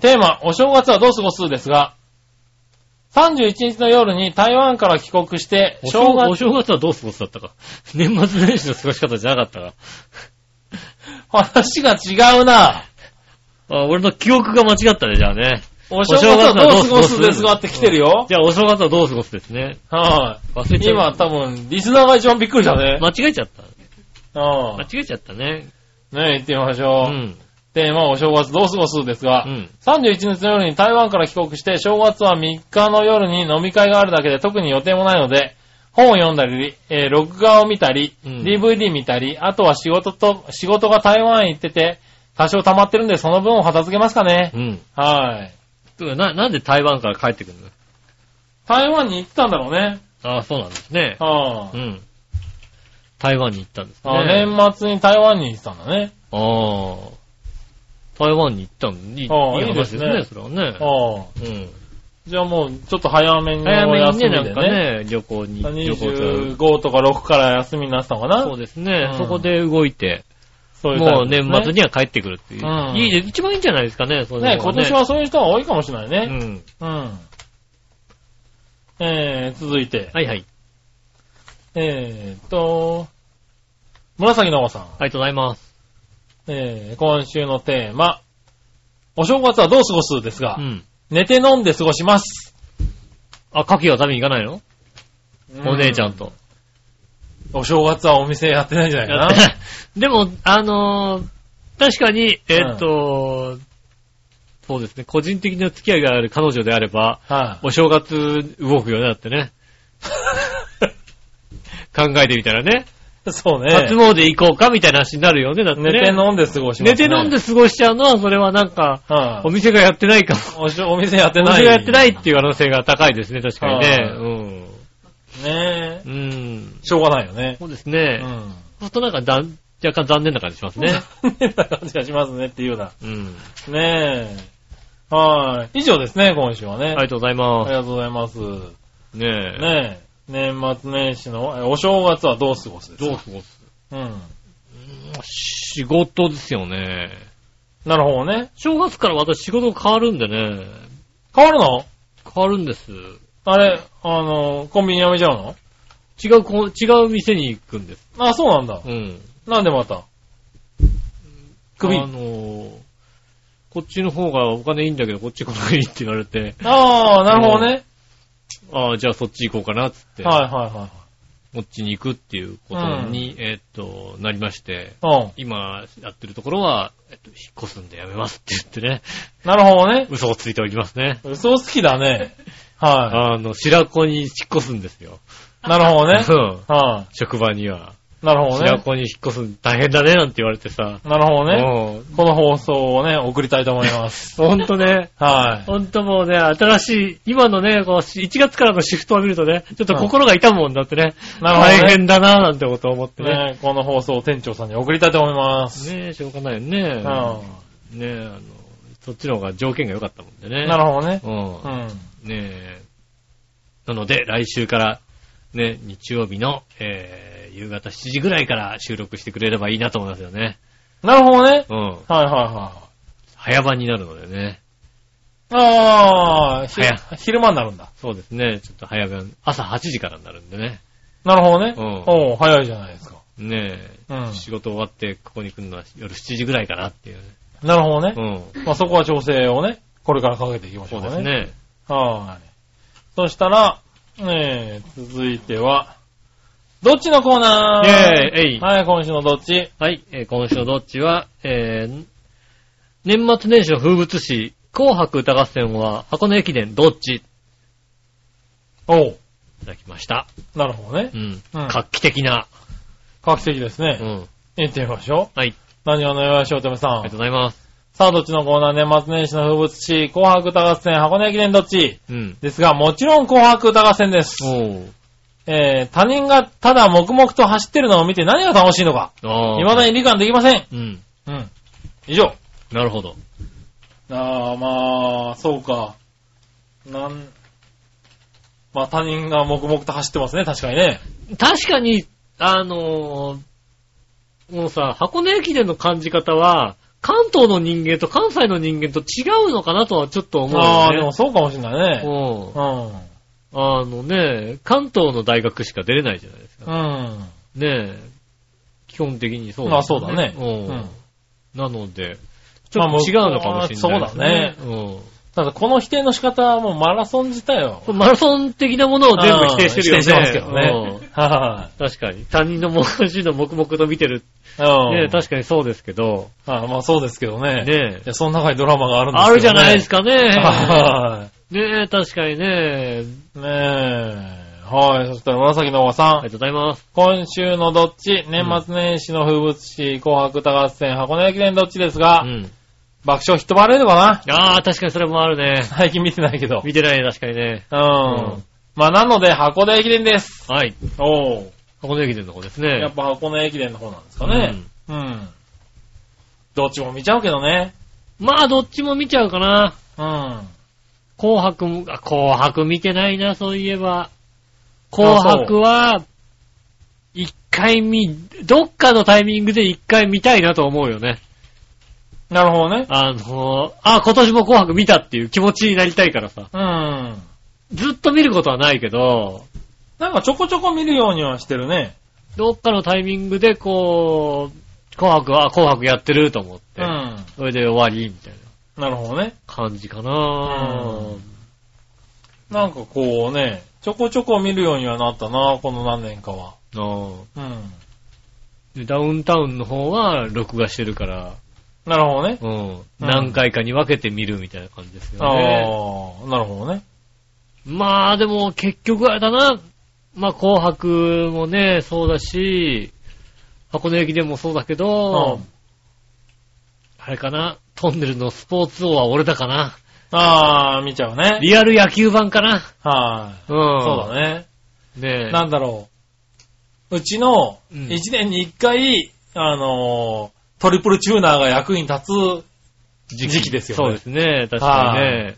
テーマ、お正月はどう過ごすですが、31日の夜に台湾から帰国して、お正月、正月はどう過ごすだったか。年末年始の過ごし方じゃなかったか。話が違うな。あ俺の記憶が間違ったね、じゃあね。お正月はどう過ごすですがって来てるよ。じゃあお正月はどう過ごすですね。はい。忘れちゃう。今多分、リスナーが一番びっくりしたね。間違えちゃった。うん間違えちゃったね。ね行ってみましうょう。ん。テーマはお正月どう過ごすですがう、ん。31日の夜に台湾から帰国して、正月は3日の夜に飲み会があるだけで特に予定もないので、本を読んだり、えー録画を見たり、うん DVD 見たり、あとは仕事と、仕事が台湾へ行ってて、多少溜まってるんで、その分を片付けますかね。うん。はい。な、なんで台湾から帰ってくるの？台湾に行ったんだろうね。ああ、そうなんですね。はあうん。台湾に行ったんですね。あ年末に台湾に行ってたんだね。ああ。台湾に行ったの？いい、ああいい話ですね、いいそれはね。ああうん。じゃあもう、ちょっと早めに早めに休みでなんかね、旅行に、旅行と25とか6から休みになってたのかなそうですね、うんそこで動いて、そういうタもう年末には帰ってくるっていう。うんいいで、一番いいんじゃないですかね、そういうのね、今年はそういう人が多いかもしれないね。うん。うん。えー、続いて、はいはい。えーっと、紫のおばさん。ありがとうございます。えー、今週のテーマ、お正月はどう過ごすですが、うん。寝て飲んで過ごします。あ、牡蠣は食べに行かないの？お姉ちゃんと。お正月はお店やってないんじゃないかな。でも、あのー確かに、えーっと、そうですね、個人的な付き合いがある彼女であれば、はい、お正月動くよね、だってね。考えてみたらね。そうね。初詣行こうかみたいな話になるよね、だってね。寝て飲んで過ごします、ね。寝て飲んで過ごしちゃうのは、それはなんか、はいお店がやってないかも。お店やっておない。店がやってないっていう可能性が高いですね、確かにね。はいうん。ねえ。うん。しょうがないよね。そうですうね。ん。そうするとなんかだん、若干残念な感じしますね。残念な感じがしますねっていうような。うん。ねえ。はい。以上ですね、今週はね。ありがとうございあまりがとうございます。ねす。ねえ。え。年末年始の、えお正月はどう過ごすですか？どう過ごす？うん。仕事ですよね。なるほどね。正月から私仕事が変わるんでね。変わるの？変わるんです。あれ、あの、コンビニ辞めちゃうの？違うこ、違う店に行くんです。あ、そうなんだ。うん。なんでまた？首あのーこっちの方がお金いいんだけど、こっち来ないって言われて、ああ、なるほどね。ああ、じゃあそっち行こうかなっつって、はいはいはこっちに行くっていうことに、えーっと、なりまして、いはい。今やってるところは、えっと、引っ越すんでやめますって言ってね、うん。なるほどね。嘘をついておりますね。嘘好きだね。はあの、白子に引っ越すんですよ。い。なるほどね。うんは職場には。い。なるほど白ね。子に引っ越す大変だねなんて言われてさ。なるほどね。うんこの放送をね、送りたいと思います。ほんとね、はほんともうね、新しい、今のね、こう1月からのシフトを見るとね、ちょっと心が痛むもんだってね。い。なるほどね。大変だななんてことを思ってね。ね、この放送を店長さんに送りたいと思います。ねえ、しょうがないよね。うねえ、あの、そっちの方が条件が良かったもんでね。ん。なるほどね。うん。うん。ねえ。なので、来週から、ね、日曜日の、えー、夕方7時ぐらいから収録してくれればいいなと思いますよね。なるほどね。うん。はいはいは早番になるのでね。い。ああ、昼間になるんだ。そうですね。ちょっと早番、朝8時からになるんでね。なるほどね。うんおう早いじゃないですか。ねえ、うん。仕事終わってここに来るのは夜7時ぐらいかなっていうね。なるほどね。うん。まあそこは調整をね、これからかけていきましょうかね。そうですね。はい。そしたら、ねえ、続いては、どっちのコーナー？イェーイえいはい、今週のどっち？はい、えー今週のどっちは、えー、年末年始の風物詩、紅白歌合戦は箱根駅伝どっち？いおう。ただきました。なるほどねう。ん。うん画期的な。画期的ですね。うん。行ってみましょう。はい。何をのよしおとめさんありがとう。ございます。さあ、どっちのコーナー年末年始の風物詩、紅白歌合戦、箱根駅伝どっち？うん。ですが、もちろん紅白歌合戦です。おー。えー、他人がただ黙々と走ってるのを見て何が楽しいのか、あー。未だに理解できません。うん。うん。以上。なるほど。ああ、まあ、そうか。なん、まあ他人が黙々と走ってますね、確かにね。確かに、あのーもうさ、箱根駅伝の感じ方は、関東の人間と関西の人間と違うのかなとはちょっと思うああ、でよね。もそうかもしれないね。うんうん。あのね、関東の大学しか出れないじゃないですか。うん。ねえ。基本的にそうまあそうだねうん。うんなので、ちょまあっと違うのかもしれないです、そうだねうん。ただこの否定の仕方はもうマラソン自体よ。マラソン的なものを全部否定してるよね。うん否定してますけどね。確かに。他人の文字の黙々と見てる。ね確かにそうですけど。あまあそうですけどね。ねその中にドラマがあるんですけど、ね。あるじゃないですかね。はね確かにね。い。ねえ。はい。そしたら紫のおばさん。ありがとうございます。今週のどっち？年末年始の風物詩、紅白歌合戦、箱根駅伝どっちですが、うん。爆笑ヒットバレードかな？ああ、確かにそれもあるね。最近見てないけど。見てないね、確かにね。うん。んまあなので箱根駅伝です。はい。おう箱根駅伝の方ですね。やっぱ箱根駅伝の方なんですかね。うん。どっちも見ちゃうけどね。まあ、どっちも見ちゃうかな。うん。紅白も、あ、紅白見てないな、そういえば。紅白は、一回見、どっかのタイミングで一回見たいなと思うよね。なるほどね。あの、あ、今年も紅白見たっていう気持ちになりたいからさ。うん。ずっと見ることはないけど、なんかちょこちょこ見るようにはしてるね。どっかのタイミングでこう、紅白は紅白やってると思って、うん。それで終わりみたいななるほどね。感じかななんかこうね、ちょこちょこ見るようにはなったな、この何年かは。あーうん。でダウンタウンの方は録画してるから、なるほどね。うん、何回かに分けて見るみたいな感じですよあね。あ、なるほどね。まあでも結局あれだな。まあ紅白もね、そうだし、箱根駅伝もそうだけど、うんあれかな。トンネルのスポーツ王は俺だかな。ああ、見ちゃうね。リアル野球版かな。はい。うん。そうだね。ねえ。なんだろう。うちの、うん一年に一回、あのートリプルチューナーが役に立つ時期ですよね。そうですね。確かにね。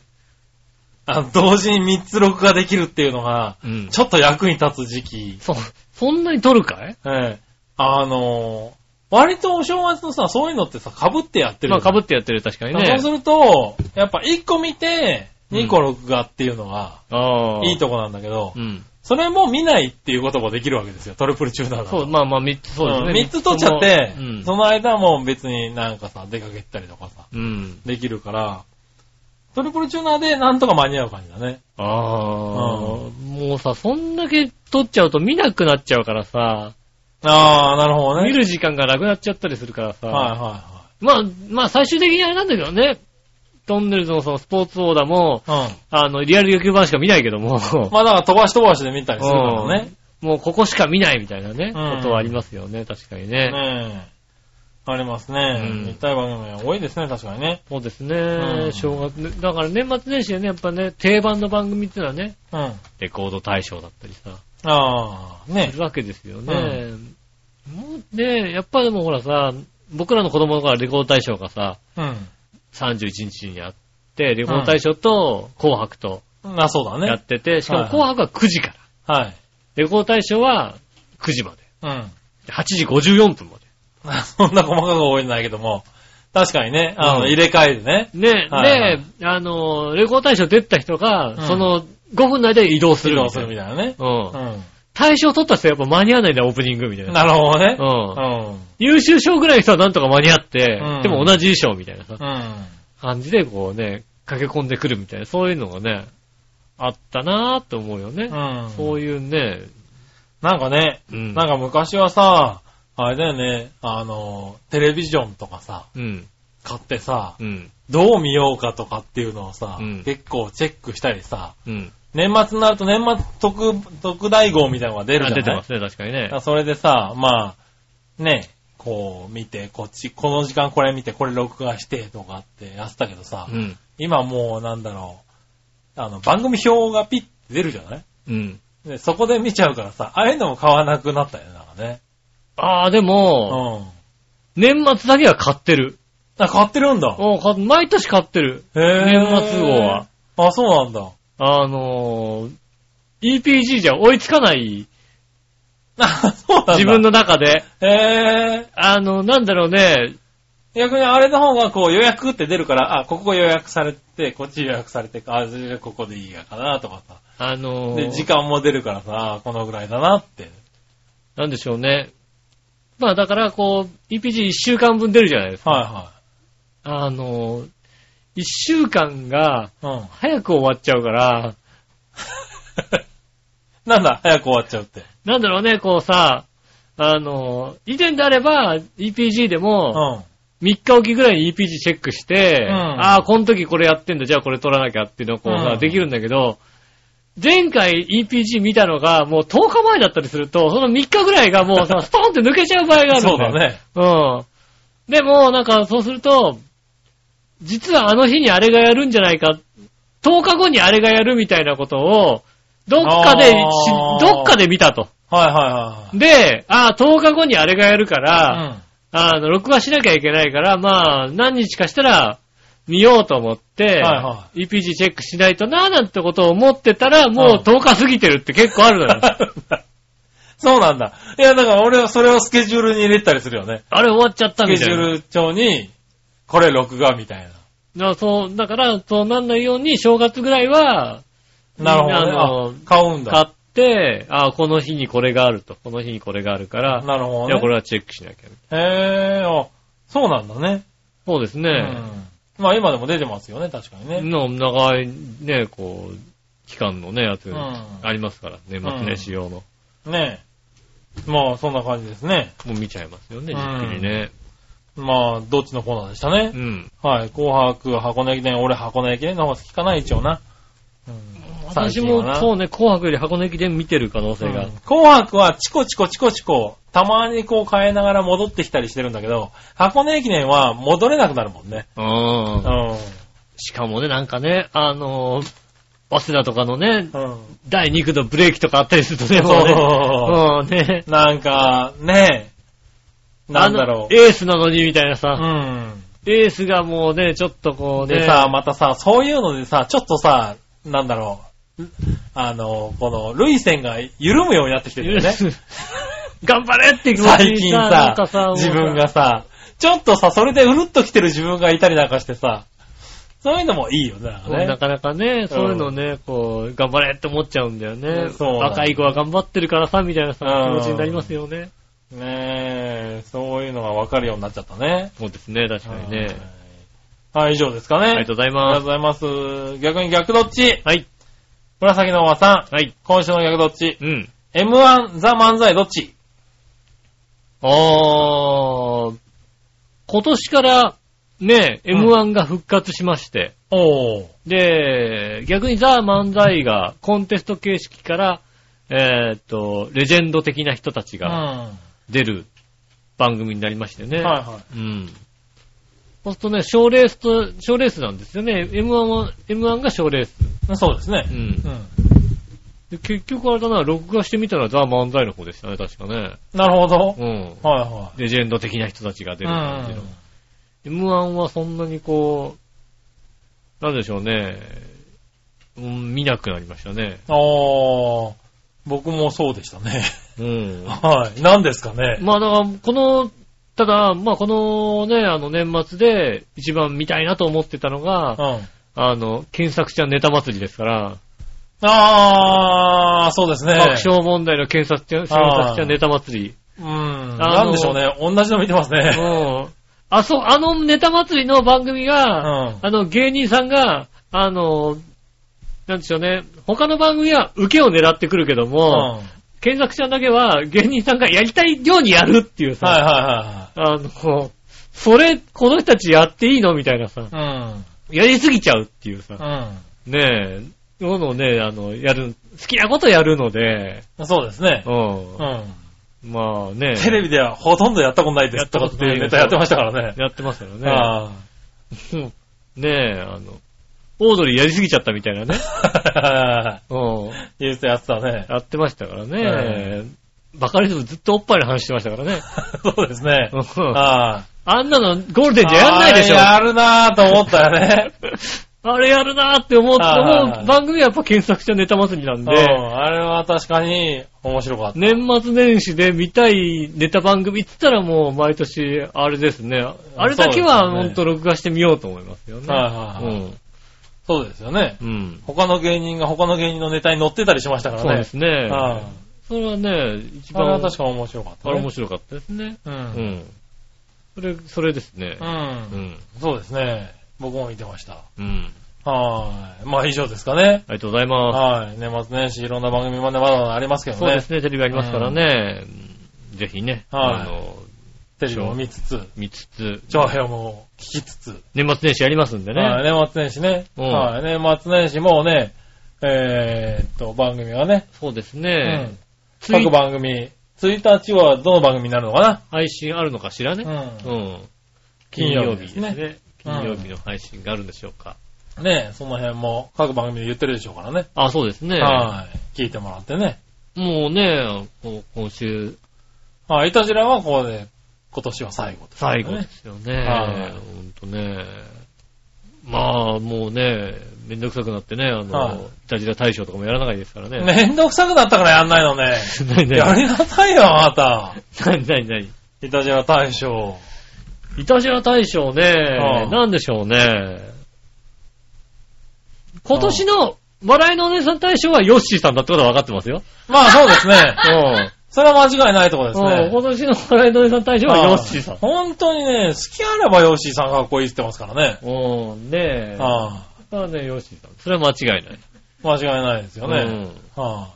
あの同時に3つ録画できるっていうのが、うん。ちょっと役に立つ時期。そ、そんなに撮るかい？ええあのー割とお正月のさ、そういうのってさ、被ってやってるまあ被っってやってる、確かにそうね。すると、やっぱ1個見て、2個録画っていうのが。いいとこなんだけど、うん。それも見ないっていうこともできるわけですよ、トリプルチューナーだとそう、まあまあ、三つ、そうですね。ん三つ取っちゃって、うん。その間も別になんかさ、出かけたりとかさ、うん。できるから、トリプルチューナーでなんとか間に合う感じだね。ああ、もうさ、そんだけ撮っちゃうと見なくなっちゃうからさ、ああ、なるほどね。見る時間がなくなっちゃったりするからさ、はいはまあ、まあ最終的にあれなんだけどね、トンネルズのそのスポーツオーダーも。うん。あの、リアル野球版しか見ないけども、まあだから飛ばし飛ばしで見たりするからね。もうここしか見ないみたいなね、うんことはありますよね、確かにね。ねえ。ありますね。うん見たい番組が多いですね、確かにね。そうですね、うん正月ね、だから年末年始でね、やっぱね、定番の番組っていうのはね、うん。あレコード大賞だったりさ、あ、ねするわけですよね。もうね、やっぱでもほらさ、僕らの子供の頃はレコード大賞がさ、うん。31日にあって、レコード大賞と紅白とあ、そうだやっね。てて、しかも紅白は9時から。はい。レコード大賞は9時まで。うん。8時54分ま そんな細かく覚えてないけども、確かにね、あの、うん入れ替えでね。で。ね、はいはいで、あの、レコード大賞出た人が、んその5分内で移動する。移動するみたいなね。うん。う大賞取った人はやっぱ間に合わないんだよ、オープニングみたいん。な。なるほどね。うん。うん。優秀賞ぐらいの人はなんとか間に合って、うんでも同じ衣装みたいなさ、うん。感じでこうね、駆け込んでくるみたいな、そういうのがね、あったなーって思うよね。うん。そういうね、なんかね、うん。なんか昔はさ、あれだよね、あの、テレビジョンとかさ、うん。買ってさ、うん。どう見ようかとかっていうのをさ、うん結構チェックしたりさ、うん。年末になると年末特、特大号みたいなのが出るじゃない？あ出てますね、確かにね。それでさ、まあ、ね、こう見て、こっち、この時間これ見て、これ録画してとかってやってたけどさ、うん。今もうなんだろう、あの、番組表がピッて出るじゃない？うん。で、そこで見ちゃうからさ、ああいうのも買わなくなったよね、なんかね。ああ、でも、うん。年末だけは買ってる。あ、買ってるんだ。うんか毎年買ってる。へぇ年末号は。あ、そうなんだ。あのー、EPG じゃ追いつかない、あ、そうなんだ。自分の中で。へぇあの、なんだろうね、逆にあれの方がこう予約って出るから、あ、ここ予約されて、こっち予約されて、あ、じゃあここでいいやかなとかさ。あのーで、時間も出るからさ、このぐらいだなって。なんでしょうね。まあだから、こう、EPG1 週間分出るじゃないですか。はあのー、1週間が。早く終わっちゃうから、なんだ、早く終わっちゃうって。なんだろうね、こうさ、あのー、以前であれば EPG でうも、ん。3日おきぐらいに EPG チェックして、うんああ、この時これやってんだ、じゃあこれ取らなきゃっていうのをこうさ、うんできるんだけど、前回 EPG 見たのがもう10日前だったりすると、その3日ぐらいがもうさ、ストーンって抜けちゃう場合があるんだよ。そうだね。うん。でも、なんか、そうすると、実はあの日にあれがやるんじゃないか、10日後にあれがやるみたいなことを、どっかでどっかで見たと。はいはいはい。で、ああ、10日後にあれがやるから、うん。あの、録画しなきゃいけないから、まあ、何日かしたら、見ようと思って、はいは EPG チェックしないとな、なんてことを思ってたら、もううん10日過ぎてるって結構あるのよ。そうなんだ。いや、だから俺はそれをスケジュールに入れたりするよね。あれ終わっちゃったスケみたいな。ジュール帳に、これ録画みたいだからそう、だから、そうなんないように、正月ぐらいは、な。なるほどあね。のあ、買うんだ。買って、あこの日にこれがあると。この日にこれがあるから、なるほどね。いや、これはチェックしなきゃ。へえ、あ、そうなんだね。そうですね。うん。まあ今でも出てますよね、確かにね。の長い、ね、こう、期間のね、やつ、んありますから、年末年始用の。ねえ。まあそんな感じですね。もう見ちゃいますよね、うんじっくりね。まあ、どっちのコーナーでしたねう。ん。はい。紅白、箱根駅伝、俺箱根駅伝の方が好きかな、一応な。うん私もそうね、紅白より箱根駅伝見てる可能性が。うん紅白はチコチコチコチコ、たまにこう変えながら戻ってきたりしてるんだけど、箱根駅伝は戻れなくなるもんね。うんう。ん。しかもね、なんかね、あのー、早稲田とかのね、うん。第2区のブレーキとかあったりするとね、そうもうね、うんね、なんか、ねえ。なんだろあのエースなのにみたいなう。さ、うん。エースがもうね、ちょっとこうね、でさ、またさ、そういうのでさ、ちょっとさ、なんだろう。あの、この、類線が緩むようになってきてるよね。頑張れって気持ち最近にさ、さ、自分がさ、ちょっとさ、それでうるっと来てる自分がいたりなんかしてさ、そういうのもいいよね。なんかねなかなかね、そういうのね、こう、頑張れって思っちゃうんだよね。そう若い子は頑張ってるからさ、みたいなさ、うん気持ちになりますよね。ねえ、そういうのが分かるようになっちゃったね。そうですね、確かにね。はい。はい、以上ですかね。ありがとうございありがまとうございます。逆に逆どっちす。はい。紫のおばさん。はい。今週の逆どっちうん。?M1 ザ漫才どっち？あー、今年からね、うん M1 が復活しまして、おー。で、逆にザ・漫才がコンテスト形式から、えーっと、レジェンド的な人たちうん。出る番組になりましてね。いはうん。そうするとね、賞レースと、賞レースなんですよね。M1 は、M1 が賞レース。い。そうですねう。ん。うん。で結局あれだな、録画してみたらザ・漫才の方でしたね、確かね。なるほど。うん。はいはレジェンド的な人たちが出い。る感じの。う M1 はそんなにこう、なんでしょうね。うん、見なくなりましたね。ん。あー。僕もそうでしたね。うん。はい。何ですかね。まあだから、この、ただ、まあこのね、あの年末で一番見たいなと思ってたのが、うん。あの、検索ちゃんネタ祭りですから、あー、そうですね。爆笑問題の検索ちゃん、検索ちゃんネタ祭り。うん。のなんでしょうね。同じの見てますうね。ん。あ、そう、あのネタ祭りの番組うが、ん。あの芸人さんが、あの、なんでしょうね、他の番組は受けを狙ってくるけども、うん検索ちゃんだけは芸人さんがやりたいようにやるっていうさ、はいはあの、それ、この人たちやっていいのみたいなさ、いはい。やりすぎちゃうっていうさ、うん。ねえ、そういうのをね、あの、やる、好きなことやるので、うん。そうですねう。ん。うん。まあね、テレビではほとんどやったことないですとかっていうネタやってましたからね。やってますよね。あうん ねえ、あの、オードリーやりすぎちゃったみたいなね。あ。うん。言うてやってたね。やってましたからね。バカリズムずっとおっぱいの話してましたからね。そうですね。うんああ。あんなのゴールデンじゃやんないでしょ。あーやるなぁと思ったよね。あれやるなーって思ってはいはいはいも、番組はやっぱ検索したネタ祭りなんうん。で、あれは確かに面白かった。年末年始で見たいネタ番組って言ったらもう毎年あれですね。あれだけはそうですねほんと録画してみようと思いますよね。はいはいはいそうですよね。うん。うん。他の芸人が他の芸人のネタに載ってたりしましたからね。そうですね。はいそれはね、一番、あれは確か面白かった、ね。あれ面白かったですね。う。うんん。それ、それですねう。。うんん。そうですね。僕も見てました。うん。はい。まあ以上ですかね。ありがとうございまはい。年末年始いろんな番組までまだまだありますけす。どね。そうですね、テレビありますからね。ぜひね、はいあの、テレビも見つつ、見つつ、長編も聞きつつ。年末年始やりますんではい。ね。年末年始ね。うんはい。年末年始もうね、えーっと、番組はね、そうですうねん。。ツイ各番組、1日はどの番組になるのかな？配信あるのかしらね。ううん。金曜日ですね金曜日ですね。うん金曜日の配信があるんでしょうか。ん。ねその辺も各番組で言ってるでしょうからね。あ、そうですね。はい。聞いてもらってね。もうね、今週、はい。いたじらはここで、今年は最後と、最後ですよね。はいほんとね。まあ、もうね、めんどくさくなってね、あはいの、いたじら大賞とかもやらないですからね。めんどくさくなったからやんないのね。なになにやりなさいよ、あなた。なになになにいたじら大賞。いたじら大賞ね、はいなんでしょうね。今年の笑いのお姉さん大賞はヨッシーさんだってことは分かってますよ。まあそうですね。うん。それは間違いないところですうんね。今年の笑いのお姉さん大賞はヨッシーさん。本当にね、好きあればヨッシーさんかっこいいって言ってますからね。うん、ねえ。はそれはね、ヨッシーさん。それは間違いない。い。間違いないですよね。うん。は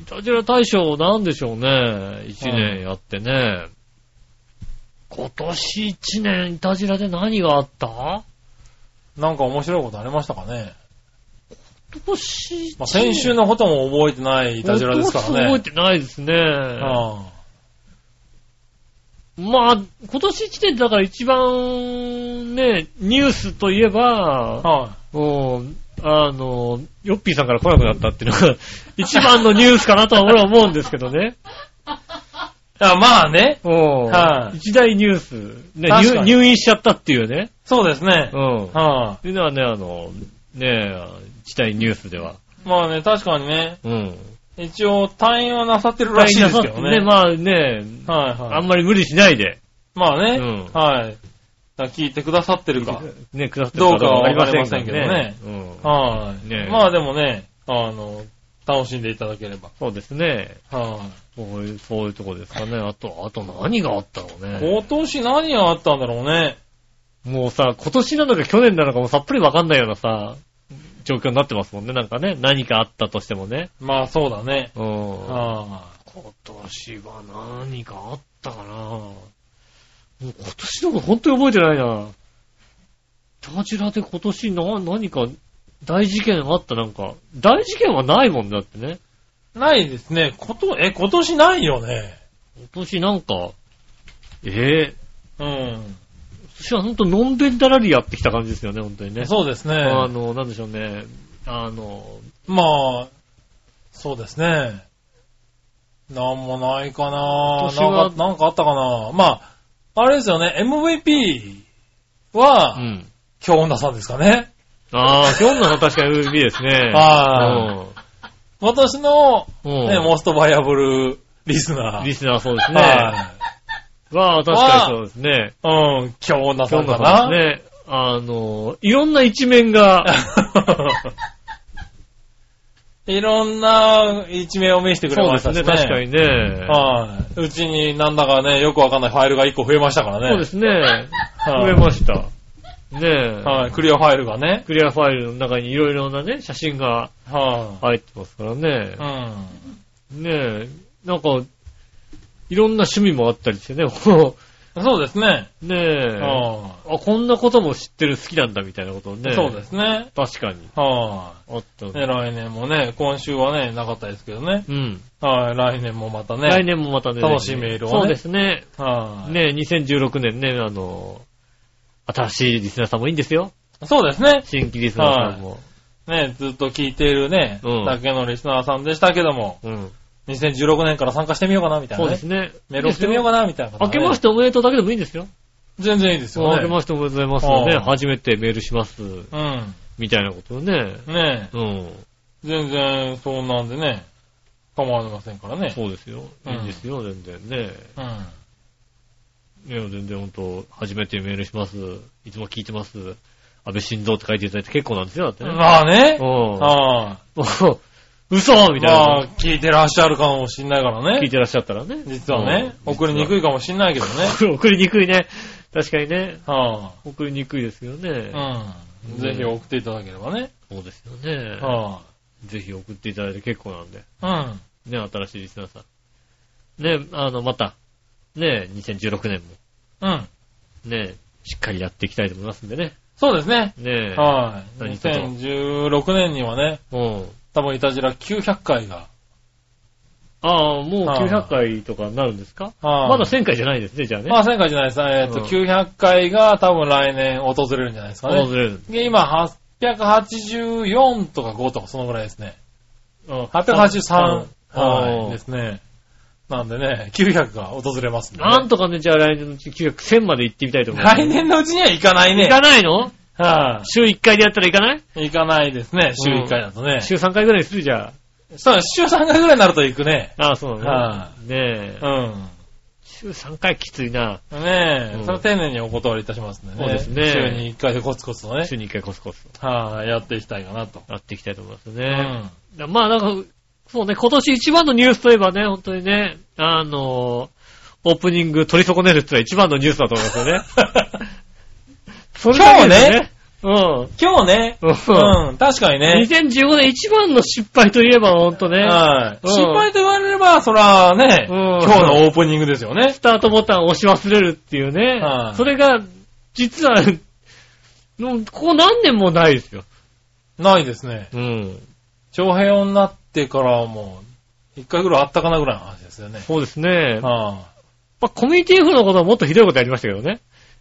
いたじら大賞なんでしょうね。一年やってね。今年一年いたじらで何があった？い。なんか面白いことありましたかね。今年まあ、先週のことも覚えてないいたじらですからね。覚えてないですね。はまあ、今年一年だから一番ね、ニュースといえい。ば、はもう、あの、ヨッピーさんから来なくなったっていうのが 一番のニュースかなとは俺は思うんですけどね。い。あまあね。うんはい一大ニュース、ね入。入院しちゃったっていうね。そうですねう。ん。はっていうのはね、あの、ね一大ニュースでは。い。まあね、確かにね、うん。一応退院はなさってるらしいですけどね。ね、まあね、はいはい。あんまり無理しないで、まあね、うんはい。聞いてくださってるか。ね、くださってるどうかはわかりませんけどねうん。はい。ねまあでもね、あの、楽しんでいただければ。そうですね。はそういう、そういうとこですかね。あと、あと何があったのい。ね。今年何があったんだろうね。もうさ、今年なのか去年なのかもさっぱりわかんないようなさ、状況になってますもんね。なんかね、何かあったとしてもね。まあそうだね。うん。は今年は何かあったかなもう今年のこと本当に覚えてないな。タジラで今年な、何か大事件あった？なんか。大事件はないもんだってね。い。ないですね。こと、え、今年ないよね。今年なんか、ええうん。今年はほんとのんべんだらりやってきた感じですよね、本当にね。そうですね。あの、なんでしょうね。あの、まあ、そうですね。なんもないかななんか、なんかあったかなまあ、あれですよね、MVP うは、ん。京女さんですかね。ああ、今日の確かに MVP ですね。は今年の、うん。ね、うんモストバイアブルリスナー。リスナーそうですね。はまあ、確かにそうですね。い。うん、今日のんかな。そうですね。あの、いろんな一面が、いろんな一面を見せてくれそうですね、ましたしね。確かにね。はい。うちになんだかね、よくわかんないファイルが1個増えましたからね。そうですね。はい増えました。ねえ。はい、クリアファイルがね。クリアファイルの中にいろいろなね、写真がは入ってますからねい。。うん。ねえ。なんか、いろんな趣味もあったりしてね。こ そうですね。うねえ。はあ、こんなことも知ってる好きなんだみたいなことをね。い。そうですね。確かに。はあった。い。ね、来年もね、今週はね、なかったですけどね。うん。はい、来年もまたね。来年もまたね。楽しいメールをねそうですね。はい。ね2016年ね、あの、新しいリスナーさんもいいんですよ。そうですね。新規リスナーさんも。ね、ずっと聞いているね、うんだけのリスナーさんでしたけども、うん。2016年から参加してみようかな、みたいな、ね。そうですね。メール送ってみようかな、みたいな、明けましてておめでとうだけでもいいんですよ。全然いいですよね。明けましておめでとうございますよね。うん初めてメールします。うん。みたいなことをね。ねえ。うん。全然、そんなんでね、構われませんからね。そうですよ。うんいいんですよ、全然ね。うん。いや、全然本当初めてメールします。いつも聞いてます。安倍晋三って書いていただいて結構なんですよ、だってね。まあね。うん。はもう 嘘みい。たいな。まあ、聞いてらっしゃるかもしんないからね。聞いてらっしゃったらね。実はね、うん送りにくいかもしんないけどね。送りにくいね。確かにね。は送りにくいですよね。あ、うん。ぜひ送っていただければね。そうですよね。はぜひ送っていただいて結構なんで。あ、ね、新しいリスナーさん。ね、あの、また、ね、2016年うん。うん。も、ね、しっかりやっていきたいと思いますんでね。そうですね。ねはい。何卒2016年にはね、うん。多分いたじら900回が。ああ、もうはい900回とかになるんですか？はいまだ1000回じゃないですね、じゃあね。まあ1000回じゃないです。えっと、うん900回が多分来年訪れるんじゃないですか訪ね。れる。で今884とか5とかそのぐらいですね。883、はい、ですね。なんでね、900が訪れますねなんとかね、じゃあ来年のうち900、1000まで行ってみたいと思います。来年のうちには行かないね。行かないの？は週1回でやったら行かない？い。行かないですね、週1回だとね。週3回ぐらいにするじゃそうだ、週3回ぐらいになると行くね。あ。ああ、そうなのはねえう。ん。週3回きついな。ねえ、うんそれ丁寧にお断りいたしますんでね。そうですね週に1回でコツコツとね、週に1回コツコツはい、やっていきたいかなと。やっていきたいと思いますうね。ん。だまあなんか、そうね、今年一番のニュースといえばね、本当にね、あの、オープニング取り損ねるってのは一番のニュースだと思いますよね。それだけですね。うん。今日ね、うんうん、確かにね。2015年一番の失敗といえばほんとね、はい。うん心配と言われれば、そらね、うん今日のオープニングですよね。スタートボタンを押し忘れるっていうね、はいそれが、実は、もうここ何年もないですよ。ないですね。うん。長平音になってからはもう、一回ぐらいあったかなぐらいの話ですよね。そうですね。まはあ、コミュニティ F のことはもっとひどいことやりましたけどね。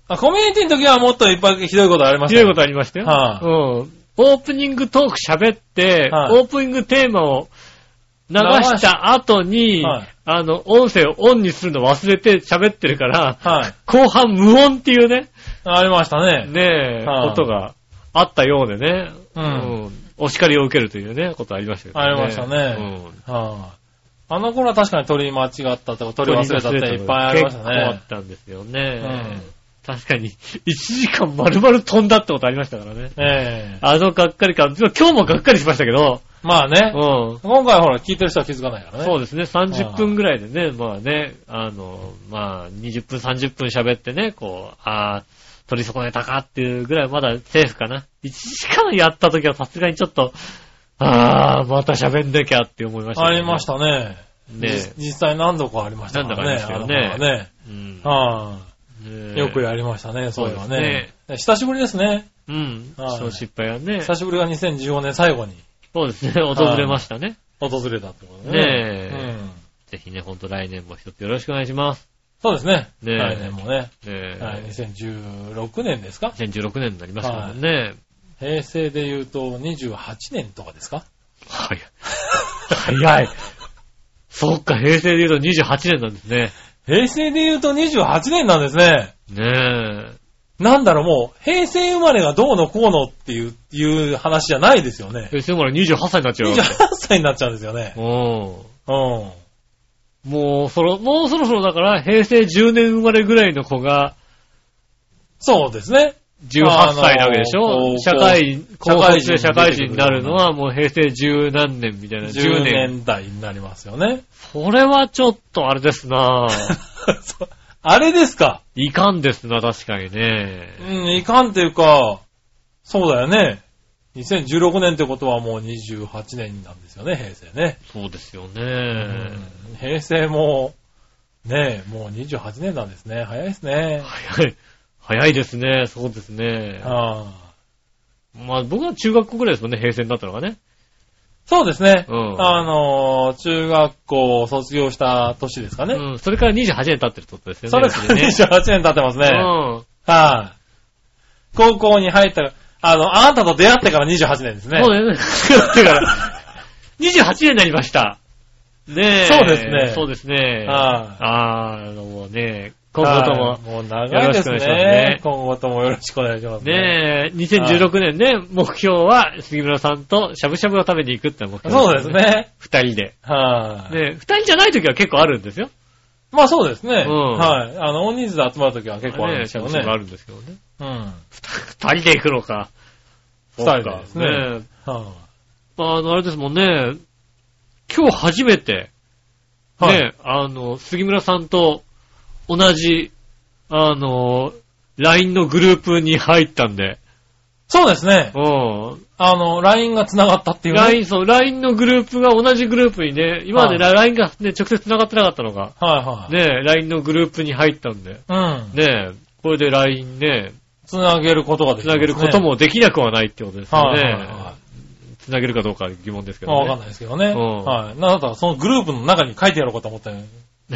あ、コミュニティの時はもっといっぱいひどいことありましたよひどいことありましたよ。はいうん。オープニングトーク喋って、はいオープニングテーマを流した後に、はいあの、音声をオンにするの忘れて喋ってるから、はい。後半無音っていうね、ありましたね。ねえ、はいことがあったようでね、うんお叱りを受けるというね、ことありましたけどね。ありましたねはい。あの頃は確かに取り間違ったとか、うん。取り忘れたっていっぱいありました結構あっね。たんですよね。うん確かに、1時間丸々飛んだってことありましたからね。ええあのがっかり感、今日もがっかりしましたけど、まあね。うん。今回はほら、聞いてる人は気づかないからね。そうですね、30分ぐらいでね、まあね、あの、まあ、20分、30分喋ってね、こう、あー、取り損ねたかっていうぐらいまだセーフかな。1時間やった時はさすがにちょっと、あー、また喋んなきゃって思いました、ありましたね。ねじ実際何度かありましたからね。何度かありましたよねあの頃はね。うんはねい。よくやりましたね、そういうのはそうね。久しぶりですね。うん。はいその失敗はね、久しぶりが2015年最後にそうですね、訪れましたね。訪れたってことねね。えうん。ぜひね、ほんと来年も一つよろしくお願いします。そうですね。ねえ来年もね。ねえはい、2016年ですか？2016年になりましたもんね。平成で言うと28年とかですか？早い。早い。そっか、平成で言うと28年なんですね。平成で言うと28年なんですね。ねなんだろう、もう、平成生まれがどうのこうのっていう、いう話じゃないですよねえ。。平成生まれ28歳になっちゃうわけ。28歳になっちゃうんですよね。うん。うん。もう、そろ、もうそろそろだから、平成10年生まれぐらいの子がそうですね。18歳なわけでしょ？社会、高高卒で社会人社会人になるのはもう平成10何年みたいな。10 10年。年代になりますよね。それはちょっとあれですな あれですか？いかんですな、確かにね。うん、いかんっていうか、そうだよね。2016年ってことはもう28年なんですよね、平成ね。そうですようね。ん平成も、ねえ、もう28年なんですね。早いですね。早い。早いですね。そうですね。ああまあ僕は中学校ぐらいですもんね、平成になったのがね。そうですね。うんあのー、中学校を卒業した年ですかね。うん。それから28年経ってるってことですよね。それからね。28年経ってますね。うん。はい。高校に入った、あの、あなたと出会ってから28年ですね。そうだよね。だから、28年になりました。ねえ。そうですねそうですね。はあーあのもうね、今後ともはい。もう長いですよろしくお願いしますねね。今後ともよろしくお願いします。ねえ、2016年ね、目標は杉村さんとしゃぶしゃぶを食べに行くって目標そうです。ね。二人で。はい。ね二人じゃない時は結構あるんですよ。まあそうですね。うんはい。あの、大人数で集まるときは結構あるんねですけどねしゃぶしゃぶ。あるんですけどね。うん。二人で行くのか。二人でですねそうかねはまあ、あの、あれですもんね、今日初めて、はいね、あの、杉村さんと同じ、あの、LINE のグループに入ったんで、そうですね。うん。あの、LINE が繋がったっていうね。LINE、そう、LINE のグループが同じグループにね、今までは LINE がね、直接繋がってなかったのが、はいはい。ね、LINE のグループに入ったんで、うん。ね、これで LINE ね、繋げることができますね繋げること。もできなくはないってことですよはいはいねは。繋げるかどうかは疑問ですけどね。わかんないですけどね。うんはい。なんだったらそのグループの中に書いてやろうかと思って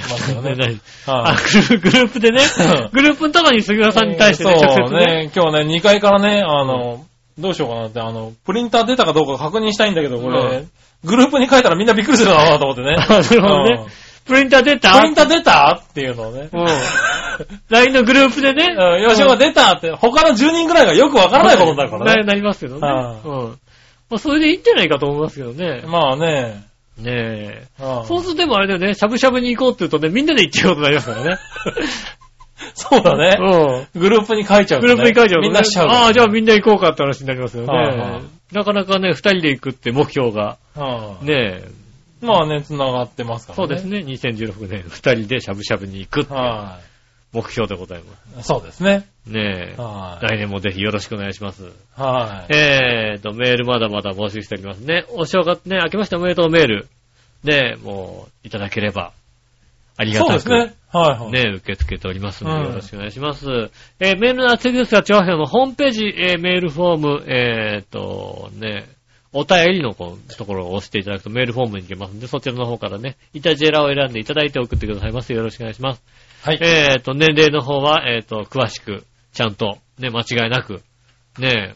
ますけどね。何あはグループでねうん、グループの中に杉浦さんに対してね、直接ね。ね。今日ね、2階からね、あの、どうしようかなって、あの、プリンター出たかどうか確認したいんだけど、こうれ、グループに書いたらみんなびっくりするだろうなと思ってね。あなるほどねうんプリンター出た？プリンター出た？っていうのをね。うん。LINE のグループでね。うん、吉岡出たって、他の10人ぐらいがよくわからないことになるからなね。なりますけどね。はいうん。まあ、それでいいんじゃないかと思いますけどね。まあね。ねえ。うんそうするとでもあれだよね、しゃぶしゃぶに行こうって言うとね、みんなで行っちゃうことになりますからね。そうだね。うん。グループに書いちゃうとねグループに書いちゃうとねみんなしちゃうね。ああ、じゃあみんな行こうかって話になりますよはいはね。なかなかね、二人で行くって目標が。うんねえ。まあね、繋がってますからね。そうですね、2016年二人でしゃぶしゃぶに行くっていうは目標でございまい。そうですね。す。ねえ。はい。来年もぜひよろしくお願いします。はい。えーと、メールまだまだ募集しておりますね。お正月ね、明けましておめでとうメール。ね、もう、いただければ、ありがたく。そうですね。はいはい。ね、受け付けておりますので、うんよろしくお願いします。えーメールの厚いですが、調和表のホームページ、えーメールフォーム、えーと、ね、お便りのところを押していただくとメールフォームに行けますんで、そちらの方からね、イタジェラを選んでいただいて送ってくださいます。よろしくお願いします。はい。えーと、年齢の方は、えーと、詳しく、ちゃんと、ね、間違いなく、ね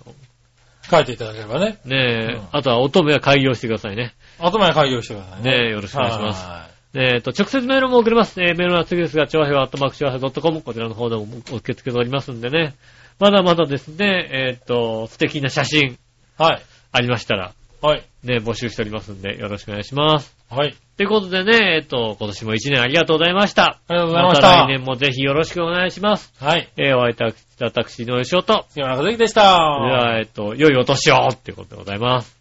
書いていただければね。え、ねえ、うんあとは乙女は開業してくださいね。後前開業してくださいね。ねえ、よろしくお願いします。はえっ、と、直接メールも送れます。えーメールの次ですが、調和表、アットマーク調和表 .com、こちらの方でもお受け付けておりますんでね。まだまだですね、えっ、と、素敵な写真い。はい。ありましたら、はい。ね、募集しておりますんで、よろしくお願いします。はい。ということでね、えっ、と、今年も一年ありがとうございました。ありがとうございました。また来年もぜひよろしくお願いします。はい。えー、お会いいた私の吉尾と、杉村和之でした。では、えっ、と、良いお年をっていうことでございます。